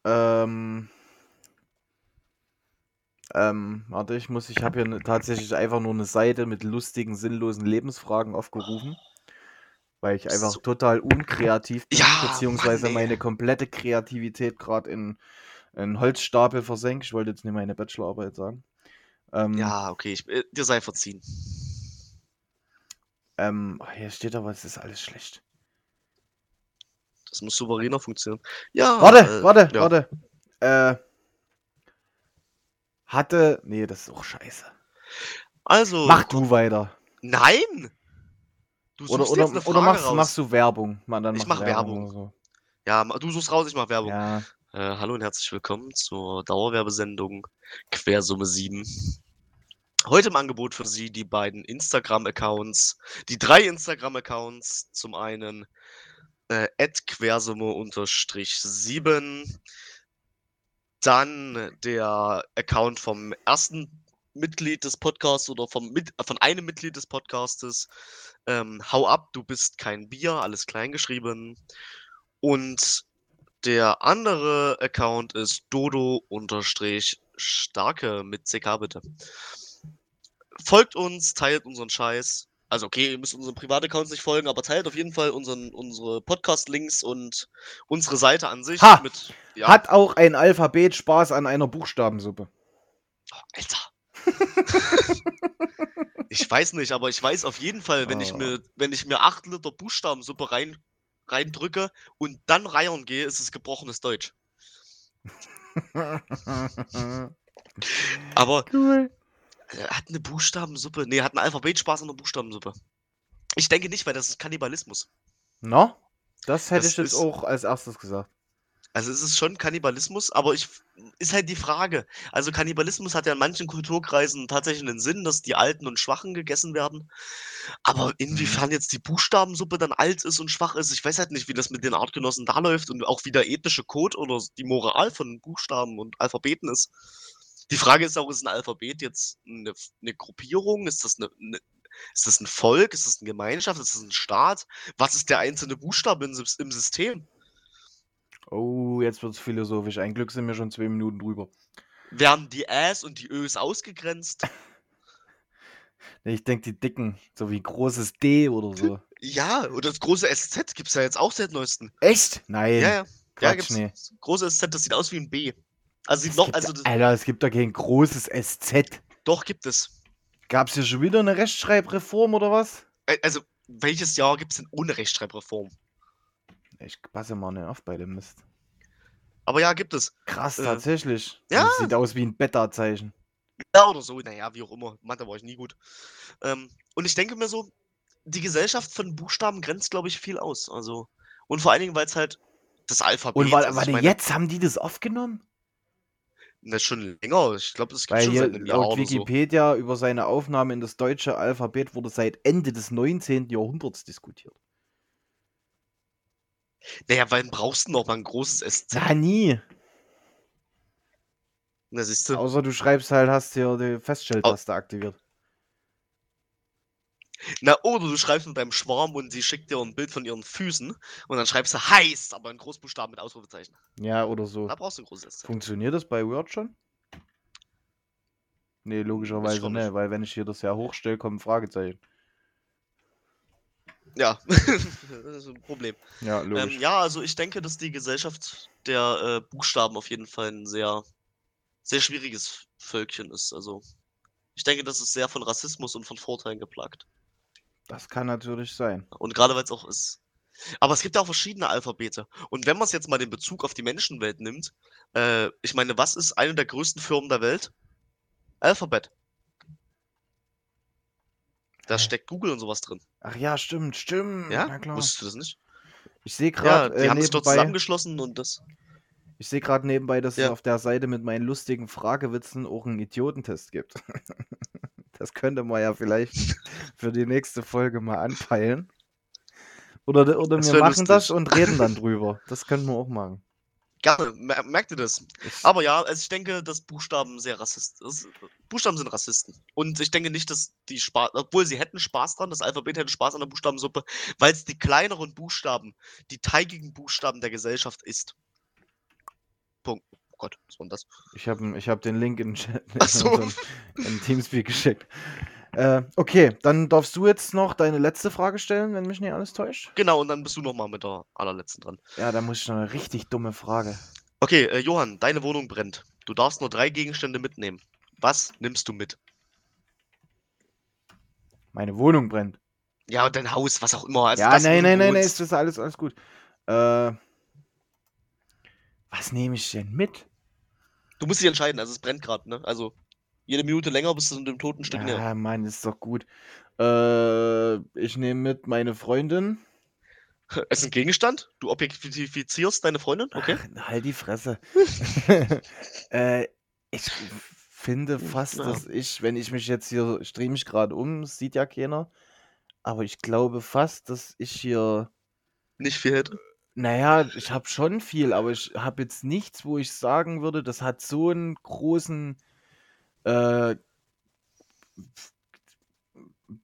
Ähm. Ähm, warte, ich muss, ich habe hier ne, tatsächlich einfach nur eine Seite mit lustigen, sinnlosen Lebensfragen aufgerufen, weil ich einfach So. total unkreativ bin, Ja, beziehungsweise Mann, meine komplette Kreativität gerade in einen Holzstapel versenkt. Ich wollte jetzt nicht meine Bachelorarbeit sagen. Ähm, Ja, okay, ich, äh, dir sei verziehen. ähm, oh, hier steht aber, es ist alles schlecht. Das muss souveräner funktionieren. Ja, Warte, äh, warte, ja. warte. Äh, hatte, nee, das ist auch scheiße. Also, Mach du weiter. nein! Du Oder, suchst oder, jetzt eine Frage oder machst, raus. machst du Werbung? Man, dann Ich mach Werbung. oder so. Ja, du suchst raus, ich mach Werbung. Ja, Äh, hallo und herzlich willkommen zur Dauerwerbesendung Quersumme 7. Heute im Angebot für Sie die beiden Instagram-Accounts, die drei Instagram-Accounts. Zum einen äh, quersumme-7, dann der Account vom ersten Mitglied des Podcasts oder vom mit, von einem Mitglied des Podcastes. Ähm, Hau ab, du bist kein Bier, alles klein geschrieben. Und der andere Account ist Dodo-Starke mit CK bitte. Folgt uns, teilt unseren Scheiß. Also okay, ihr müsst unseren Privataccounts nicht folgen, aber teilt auf jeden Fall unseren, unsere Podcast-Links und unsere Seite an sich Ha! mit. Ja, Hat auch ein Alphabet Spaß an einer Buchstabensuppe? Alter. [laughs] ich weiß nicht, aber ich weiß auf jeden Fall, wenn ich Ah. mir, wenn ich mir 8 Liter Buchstabensuppe rein, reindrücke und dann reiern gehe, ist es gebrochenes Deutsch. [laughs] Aber cool. Er hat eine Buchstabensuppe. Nee, hat einen Alphabetspaß an der Buchstabensuppe. Ich denke nicht, weil das ist Kannibalismus. Na? Das hätte Das ich jetzt auch als erstes gesagt. Also es ist schon Kannibalismus, aber ich ist halt die Frage. Also Kannibalismus hat ja in manchen Kulturkreisen tatsächlich einen Sinn, dass die Alten und Schwachen gegessen werden. Aber inwiefern jetzt die Buchstabensuppe dann alt ist und schwach ist, ich weiß halt nicht, wie das mit den Artgenossen da läuft und auch wie der ethische Code oder die Moral von Buchstaben und Alphabeten ist. Die Frage ist auch, ist ein Alphabet jetzt eine, eine Gruppierung? Ist das eine, eine ist das ein Volk? Ist das eine Gemeinschaft? Ist das ein Staat? Was ist der einzelne Buchstabe im, im System? Oh, jetzt wird's philosophisch. Ein Glück sind wir schon zwei Minuten drüber. Werden die Äs und die Ös ausgegrenzt? [laughs] Ich denke, die dicken, so wie großes D oder so. [laughs] Ja, und das große SZ gibt's ja jetzt auch seit neuestem. Echt? Nein. Ja, ja. Ja, Quatsch, gibt's. nee. Das große SZ, das sieht aus wie ein B. Also Es noch, gibt, also Alter, es gibt doch kein großes SZ. doch gibt es. Gab's hier schon wieder eine Rechtschreibreform oder was? Also, welches Jahr gibt's denn ohne Rechtschreibreform? Ich passe mal nicht auf bei dem Mist. Aber ja, gibt es. Krass, Äh, tatsächlich. ja. Das sieht aus wie ein Beta-Zeichen. Ja, oder so, naja, wie auch immer. Mathe war ich nie gut. Ähm, und ich denke mir so, die Gesellschaft von Buchstaben grenzt, glaube ich, viel aus. Also, und vor allen Dingen, weil es halt das Alphabet Und weil, also meine, jetzt haben die das aufgenommen? Das ist schon länger. Ich glaube, das gibt Weil schon seit einem Jahr laut oder so. Wikipedia über seine Aufnahme in das deutsche Alphabet wurde seit Ende des 19. Jahrhunderts diskutiert. Naja, wann brauchst du noch mal ein großes SZ? Na, nie. Na, siehst du. Außer du schreibst halt, hast hier die Feststelltaste aktiviert. Na, oder du schreibst mit deinem Schwarm und sie schickt dir ein Bild von ihren Füßen und dann schreibst du heiß, aber in Großbuchstaben mit Ausrufezeichen. Ja, oder so. Da brauchst du ein großes SZ. Funktioniert das bei Word schon? Nee, logischerweise nicht. weil wenn ich hier das ja hochstelle, kommt ein Fragezeichen. Ja, [laughs] das ist ein Problem. Ja, logisch. Ähm, ja, also ich denke, dass die Gesellschaft der äh, Buchstaben auf jeden Fall ein sehr, sehr schwieriges Völkchen ist. Also ich denke, das ist sehr von Rassismus und von Vorteilen geplagt. Das kann natürlich sein. Und gerade weil es auch ist. Aber es gibt ja auch verschiedene Alphabete. Und wenn man es jetzt mal den Bezug auf die Menschenwelt nimmt, äh, ich meine, was ist eine der größten Firmen der Welt? Alphabet. Da Hä? steckt Google und sowas drin. Ach ja, stimmt, stimmt. Ja? Na klar. Wusstest du das nicht? Ich sehe Ja, gerade die äh, haben sich dort nebenbei, zusammengeschlossen und das. ich sehe gerade nebenbei, dass es Ja. auf der Seite mit meinen lustigen Fragewitzen auch einen Idiotentest gibt. [laughs] das könnte man ja vielleicht für die nächste Folge mal anpeilen. Oder, oder Das wir machen das lustig. und reden dann drüber. Das könnten wir auch machen. Gerne, mer merkt ihr das? Aber ja, also ich denke, dass Buchstaben sehr rassist ist. Buchstaben sind Rassisten. Und ich denke nicht, dass die Spaß, obwohl sie hätten Spaß dran, das Alphabet hätte Spaß an der Buchstabensuppe, weil es die kleineren Buchstaben, die teigigen Buchstaben der Gesellschaft ist. Punkt. Gott, was war denn das? ich habe ich hab den Link in, Chat- in, so. unseren- in Teamspeak geschickt. Äh, okay, dann darfst du jetzt noch deine letzte Frage stellen, wenn mich nicht alles täuscht. Genau, und dann bist du nochmal mit der allerletzten dran. Ja, da muss ich noch eine richtig dumme Frage. Okay, äh, Johann, deine Wohnung brennt. Du darfst nur drei Gegenstände mitnehmen. Was nimmst du mit? Meine Wohnung brennt. Ja, und dein Haus, was auch immer. Also ja, nein, nein, nein, nein, ist das alles, alles gut. Äh, was nehme ich denn mit? Du musst dich entscheiden, also es brennt gerade, ne? Also jede Minute länger bist du in dem toten Stück näher. Ja, Mann, ist doch gut. Äh, ich nehme mit meine Freundin. Es [laughs] ist ein Gegenstand? Du objektifizierst deine Freundin? Okay. Ach, halt die Fresse. [laughs] [laughs] äh, ich finde fast, Ja. dass ich, wenn ich mich jetzt hier, ich drehe mich gerade um, sieht ja keiner, aber ich glaube fast, dass ich hier, Nicht viel hätte. Naja, ich habe schon viel, aber ich habe jetzt nichts, wo ich sagen würde, das hat so einen großen äh,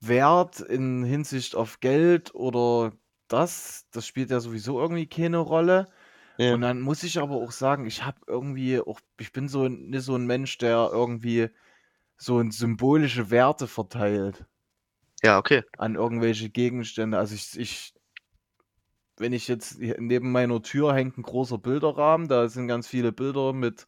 Wert in Hinsicht auf Geld oder das. Das spielt ja sowieso irgendwie keine Rolle. Ja. Und dann muss ich aber auch sagen, ich habe irgendwie auch, ich bin so ein- nicht so ein Mensch, der irgendwie so ein symbolische Werte verteilt Ja, okay. an irgendwelche Gegenstände. Also ich, ich, wenn ich jetzt neben meiner Tür hängt ein großer Bilderrahmen, da sind ganz viele Bilder mit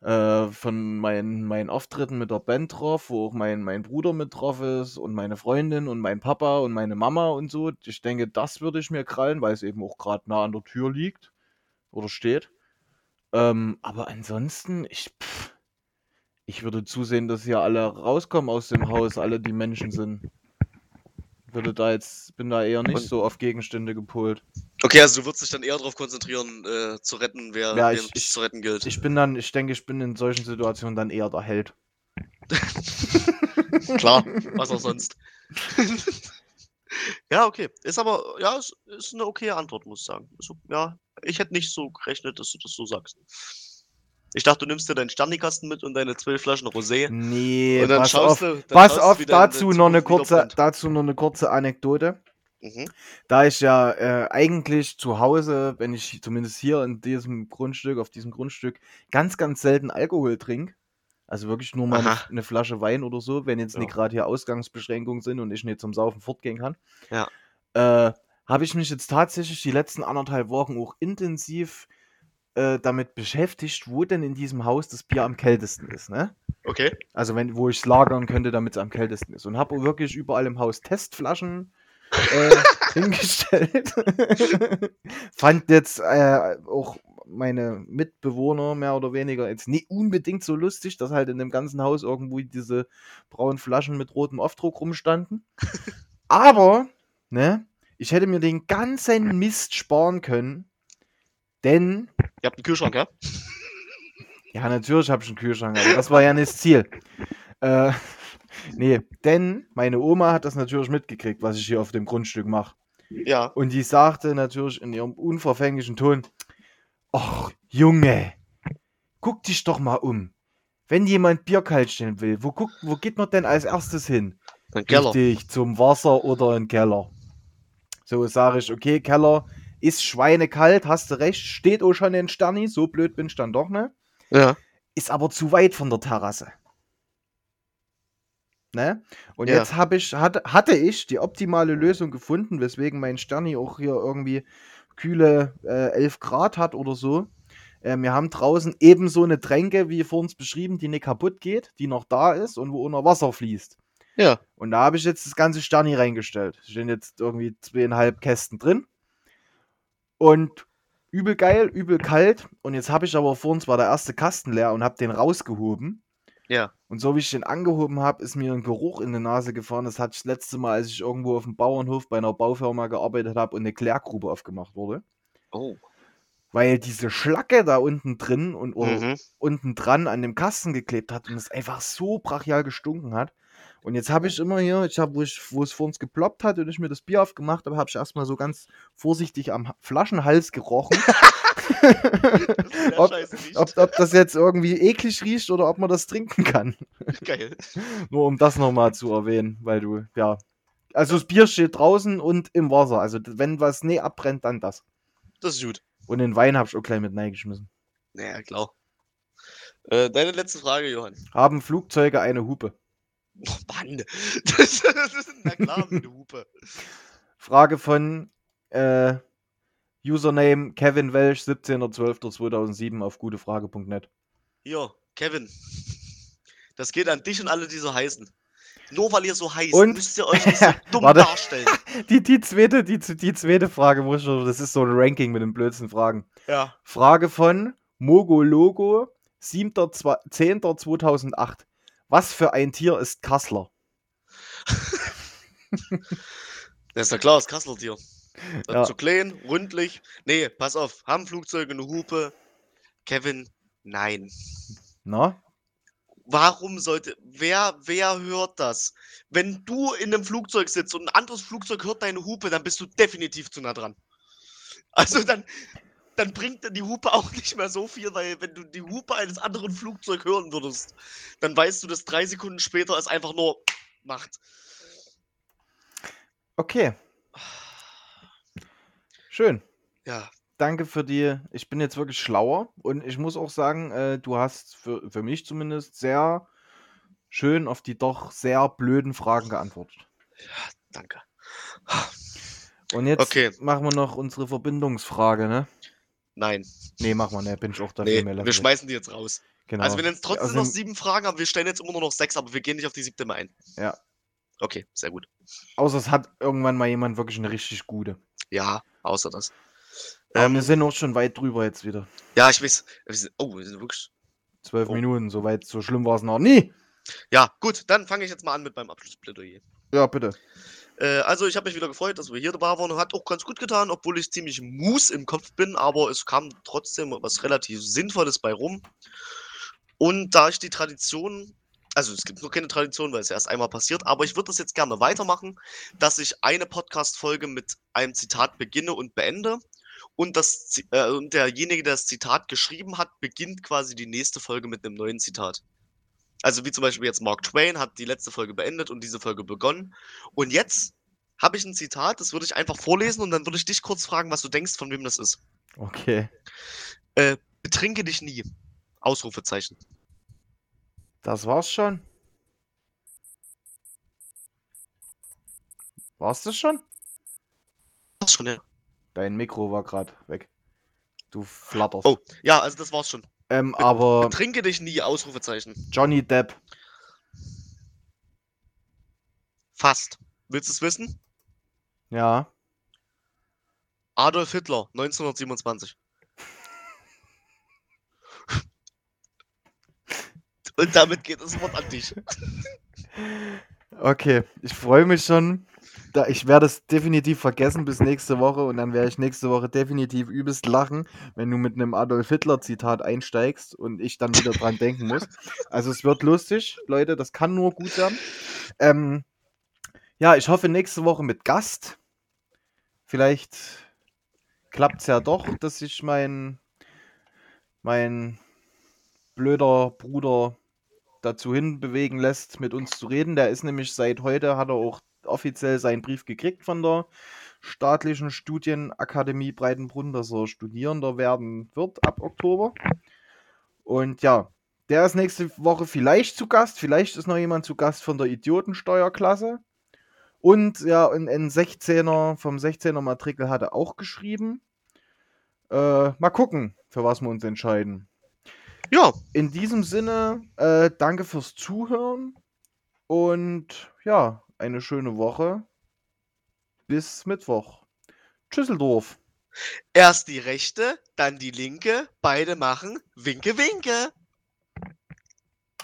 äh, von meinen, meinen Auftritten mit der Band drauf, wo auch mein, mein Bruder mit drauf ist und meine Freundin und mein Papa und meine Mama und so. Ich denke, das würde ich mir krallen, weil es eben auch gerade nah an der Tür liegt oder steht. Ähm, aber ansonsten, ich, pff, ich würde zusehen, dass hier alle rauskommen aus dem Haus, alle die Menschen sind. Würde da jetzt, bin da eher nicht Und- so auf Gegenstände gepolt. Okay, also du würdest dich dann eher darauf konzentrieren, äh, zu retten, wer Ja, ich- ich- zu retten gilt. Ich bin dann, ich denke, ich bin in solchen Situationen dann eher der Held. [laughs] Klar, was auch sonst. [laughs] ja, okay. Ist aber, ja, ist, ist eine okaye Antwort, muss ich sagen. Ist, o- ja, ich hätte nicht so gerechnet, dass du das so sagst. Ich dachte, du nimmst dir deinen Sternikasten mit und deine zwölf Flaschen Rosé. Nee, Und dann pass schaust auf, du, dann pass auf, dazu noch eine kurze, dazu noch eine kurze Anekdote. Mhm. Da ich ja äh, eigentlich zu Hause, wenn ich zumindest hier in diesem Grundstück, auf diesem Grundstück, ganz, ganz selten Alkohol trinke, also wirklich nur mal eine, Aha. eine Flasche Wein oder so, wenn jetzt nicht Ja. gerade hier Ausgangsbeschränkungen sind und ich nicht zum Saufen fortgehen kann, Ja. äh, habe ich mich jetzt tatsächlich die letzten anderthalb Wochen auch intensiv äh, damit beschäftigt, wo denn in diesem Haus das Bier am kältesten ist, ne? Okay. Also wenn, wo ich es lagern könnte, damit es am kältesten ist. Und habe wirklich überall im Haus Testflaschen [laughs] äh, hingestellt. [laughs] Fand jetzt äh, auch meine Mitbewohner mehr oder weniger jetzt nicht unbedingt so lustig, dass halt in dem ganzen Haus irgendwo diese braunen Flaschen mit rotem Aufdruck rumstanden. [laughs] Aber, ne, ich hätte mir den ganzen Mist sparen können, denn Ihr habt einen Kühlschrank, ja? [laughs] ja, natürlich habe ich einen Kühlschrank, aber das war ja nicht das Ziel. Äh, [laughs] nee, denn meine Oma hat das natürlich mitgekriegt, was ich hier auf dem Grundstück mache. Ja. Und die sagte natürlich in ihrem unverfänglichen Ton: Och, Junge, guck dich doch mal um. Wenn jemand Bier kalt stellen will, wo, guckt, wo geht man denn als erstes hin? Ein Keller. Richtig, zum Wasser oder in den Keller. So sage ich, okay, Keller ist schweinekalt, hast du recht, steht auch schon in Sterni, so blöd bin ich dann doch, ne? Ja. ist aber zu weit von der Terrasse. Ne? Und Ja. jetzt hab ich, hatte, hatte ich die optimale Lösung gefunden, weswegen mein Sterni auch hier irgendwie kühle äh, 11 Grad hat oder so. Äh, wir haben draußen ebenso eine Tränke, wie vor uns beschrieben, die nicht kaputt geht, die noch da ist und wo unter Wasser fließt. Ja. Und da habe ich jetzt das ganze Sterni reingestellt. Es stehen jetzt irgendwie zweieinhalb Kästen drin. Und übel geil, übel kalt. Und jetzt habe ich aber vor uns war der erste Kasten leer und habe den rausgehoben. Ja. Und so wie ich den angehoben habe, ist mir ein Geruch in die Nase gefahren. Das hatte ich das letzte Mal, als ich irgendwo auf dem Bauernhof bei einer Baufirma gearbeitet habe und eine Klärgrube aufgemacht wurde. Oh. Weil diese Schlacke da unten drin und oder Mhm. unten dran an dem Kasten geklebt hat und es einfach so brachial gestunken hat. Und jetzt habe ich immer hier, ich habe, wo, ich, wo es vor uns geploppt hat und ich mir das Bier aufgemacht habe, habe ich erstmal so ganz vorsichtig am Ha- Flaschenhals gerochen. [laughs] ob, ob, ob das jetzt irgendwie eklig riecht oder ob man das trinken kann. [laughs] Geil. [laughs] Nur um das nochmal zu erwähnen, weil du, ja. Also das Bier steht draußen und im Wasser. Also wenn was nee abbrennt, dann das. Das ist gut. Und den Wein habe ich auch gleich mit reingeschmissen. Naja, klar. Äh, deine letzte Frage, Johann. Haben Flugzeuge eine Hupe? Oh, Mann. Das, [laughs] das ist, na klar, wie eine Hupe. Frage von äh, Username Kevin Welch, 17.12.2007 auf gutefrage.net. Hier, Kevin. Das geht an dich und alle, die so heißen. Nur weil ihr so heißt, Und- müsst ihr euch nicht so [laughs] dumm Warte. darstellen. [laughs] Die, die, zweite, die, die zweite Frage muss ich noch, das ist so ein Ranking mit den blödsten Fragen. Ja. Frage von Mogologo, 7.10.2008. Was für ein Tier ist Kassler? [laughs] Das ist ja klar, das Kasseltier. Das Ja. Zu klein, rundlich. Nee, pass auf. Haben Flugzeuge eine Hupe? Kevin, nein. Na? Warum sollte. Wer, wer hört das? Wenn du in einem Flugzeug sitzt und ein anderes Flugzeug hört deine Hupe, dann bist du definitiv zu nah dran. Also dann, dann bringt die Hupe auch nicht mehr so viel, weil wenn du die Hupe eines anderen Flugzeugs hören würdest, dann weißt du, dass drei Sekunden später es einfach nur macht. Okay. Schön. Ja, Danke für die. Ich bin jetzt wirklich schlauer und ich muss auch sagen, äh, du hast für, für mich zumindest sehr schön auf die doch sehr blöden Fragen geantwortet. danke. Und jetzt Okay. machen wir noch unsere Verbindungsfrage, ne? Nein. Nee, machen wir, ne? Bin ich auch dafür. Nee, mehr wir schmeißen die jetzt raus. Genau. Also wir nennen es trotzdem Also- noch sieben Fragen, aber wir stellen jetzt immer nur noch sechs, aber wir gehen nicht auf die siebte mehr ein. Ja. Okay, sehr gut. Außer es hat irgendwann mal jemand wirklich eine richtig gute. Ja, außer das. Ähm, wir sind auch schon weit drüber jetzt wieder. ja, ich weiß. Oh, wir sind wirklich. Zwölf Oh. Minuten, so weit, so schlimm war es noch nie. Ja, gut, dann fange ich jetzt mal an mit meinem Abschlussplädoyer. Ja, bitte. Äh, also, ich habe mich wieder gefreut, dass wir hier dabei waren. Hat auch ganz gut getan, obwohl ich ziemlich mus im Kopf bin, aber es kam trotzdem was relativ Sinnvolles bei rum. Und da ich die Tradition, also es gibt nur keine Tradition, weil es erst einmal passiert, aber ich würde das jetzt gerne weitermachen, dass ich eine Podcast-Folge mit einem Zitat beginne und beende. Und, das, äh, und derjenige, der das Zitat geschrieben hat, beginnt quasi die nächste Folge mit einem neuen Zitat. Also wie zum Beispiel jetzt Mark Twain hat die letzte Folge beendet und diese Folge begonnen. Und jetzt habe ich ein Zitat, das würde ich einfach vorlesen und dann würde ich dich kurz fragen, was du denkst, von wem das ist. Okay. Äh, betrinke dich nie. Ausrufezeichen. Das war's schon. War's das schon? Das schon, ja. Dein Mikro war gerade weg. Du flatterst. Oh, ja, also das war's schon. Ähm, aber Betrinke dich nie, Ausrufezeichen. Johnny Depp. Fast. Willst du es wissen? Ja. Adolf Hitler, 1927. [laughs] Und damit geht das Wort an dich. [laughs] Okay, ich freue mich schon. Da, ich werde es definitiv vergessen bis nächste Woche und dann werde ich nächste Woche definitiv übelst lachen, wenn du mit einem Adolf Hitler-Zitat einsteigst und ich dann wieder dran denken muss. Also es wird lustig, Leute, das kann nur gut werden. Ähm, ja, ich hoffe nächste Woche mit Gast. Vielleicht klappt es ja doch, dass sich mein, mein blöder Bruder dazu hinbewegen lässt, mit uns zu reden. Der ist nämlich seit heute, hat er auch offiziell seinen Brief gekriegt von der staatlichen Studienakademie Breitenbrunn, dass er Studierender werden wird ab Oktober. Und ja, der ist nächste Woche vielleicht zu Gast. Vielleicht ist noch jemand zu Gast von der Idiotensteuerklasse. Und ja, ein, ein 16er vom 16er Matrikel hat er auch geschrieben. Äh, mal gucken, für was wir uns entscheiden. Ja, In diesem Sinne, äh, danke fürs Zuhören und ja, eine schöne Woche. Bis Mittwoch. Tschüsseldorf. erst die rechte, dann die linke. Beide machen Winke, Winke.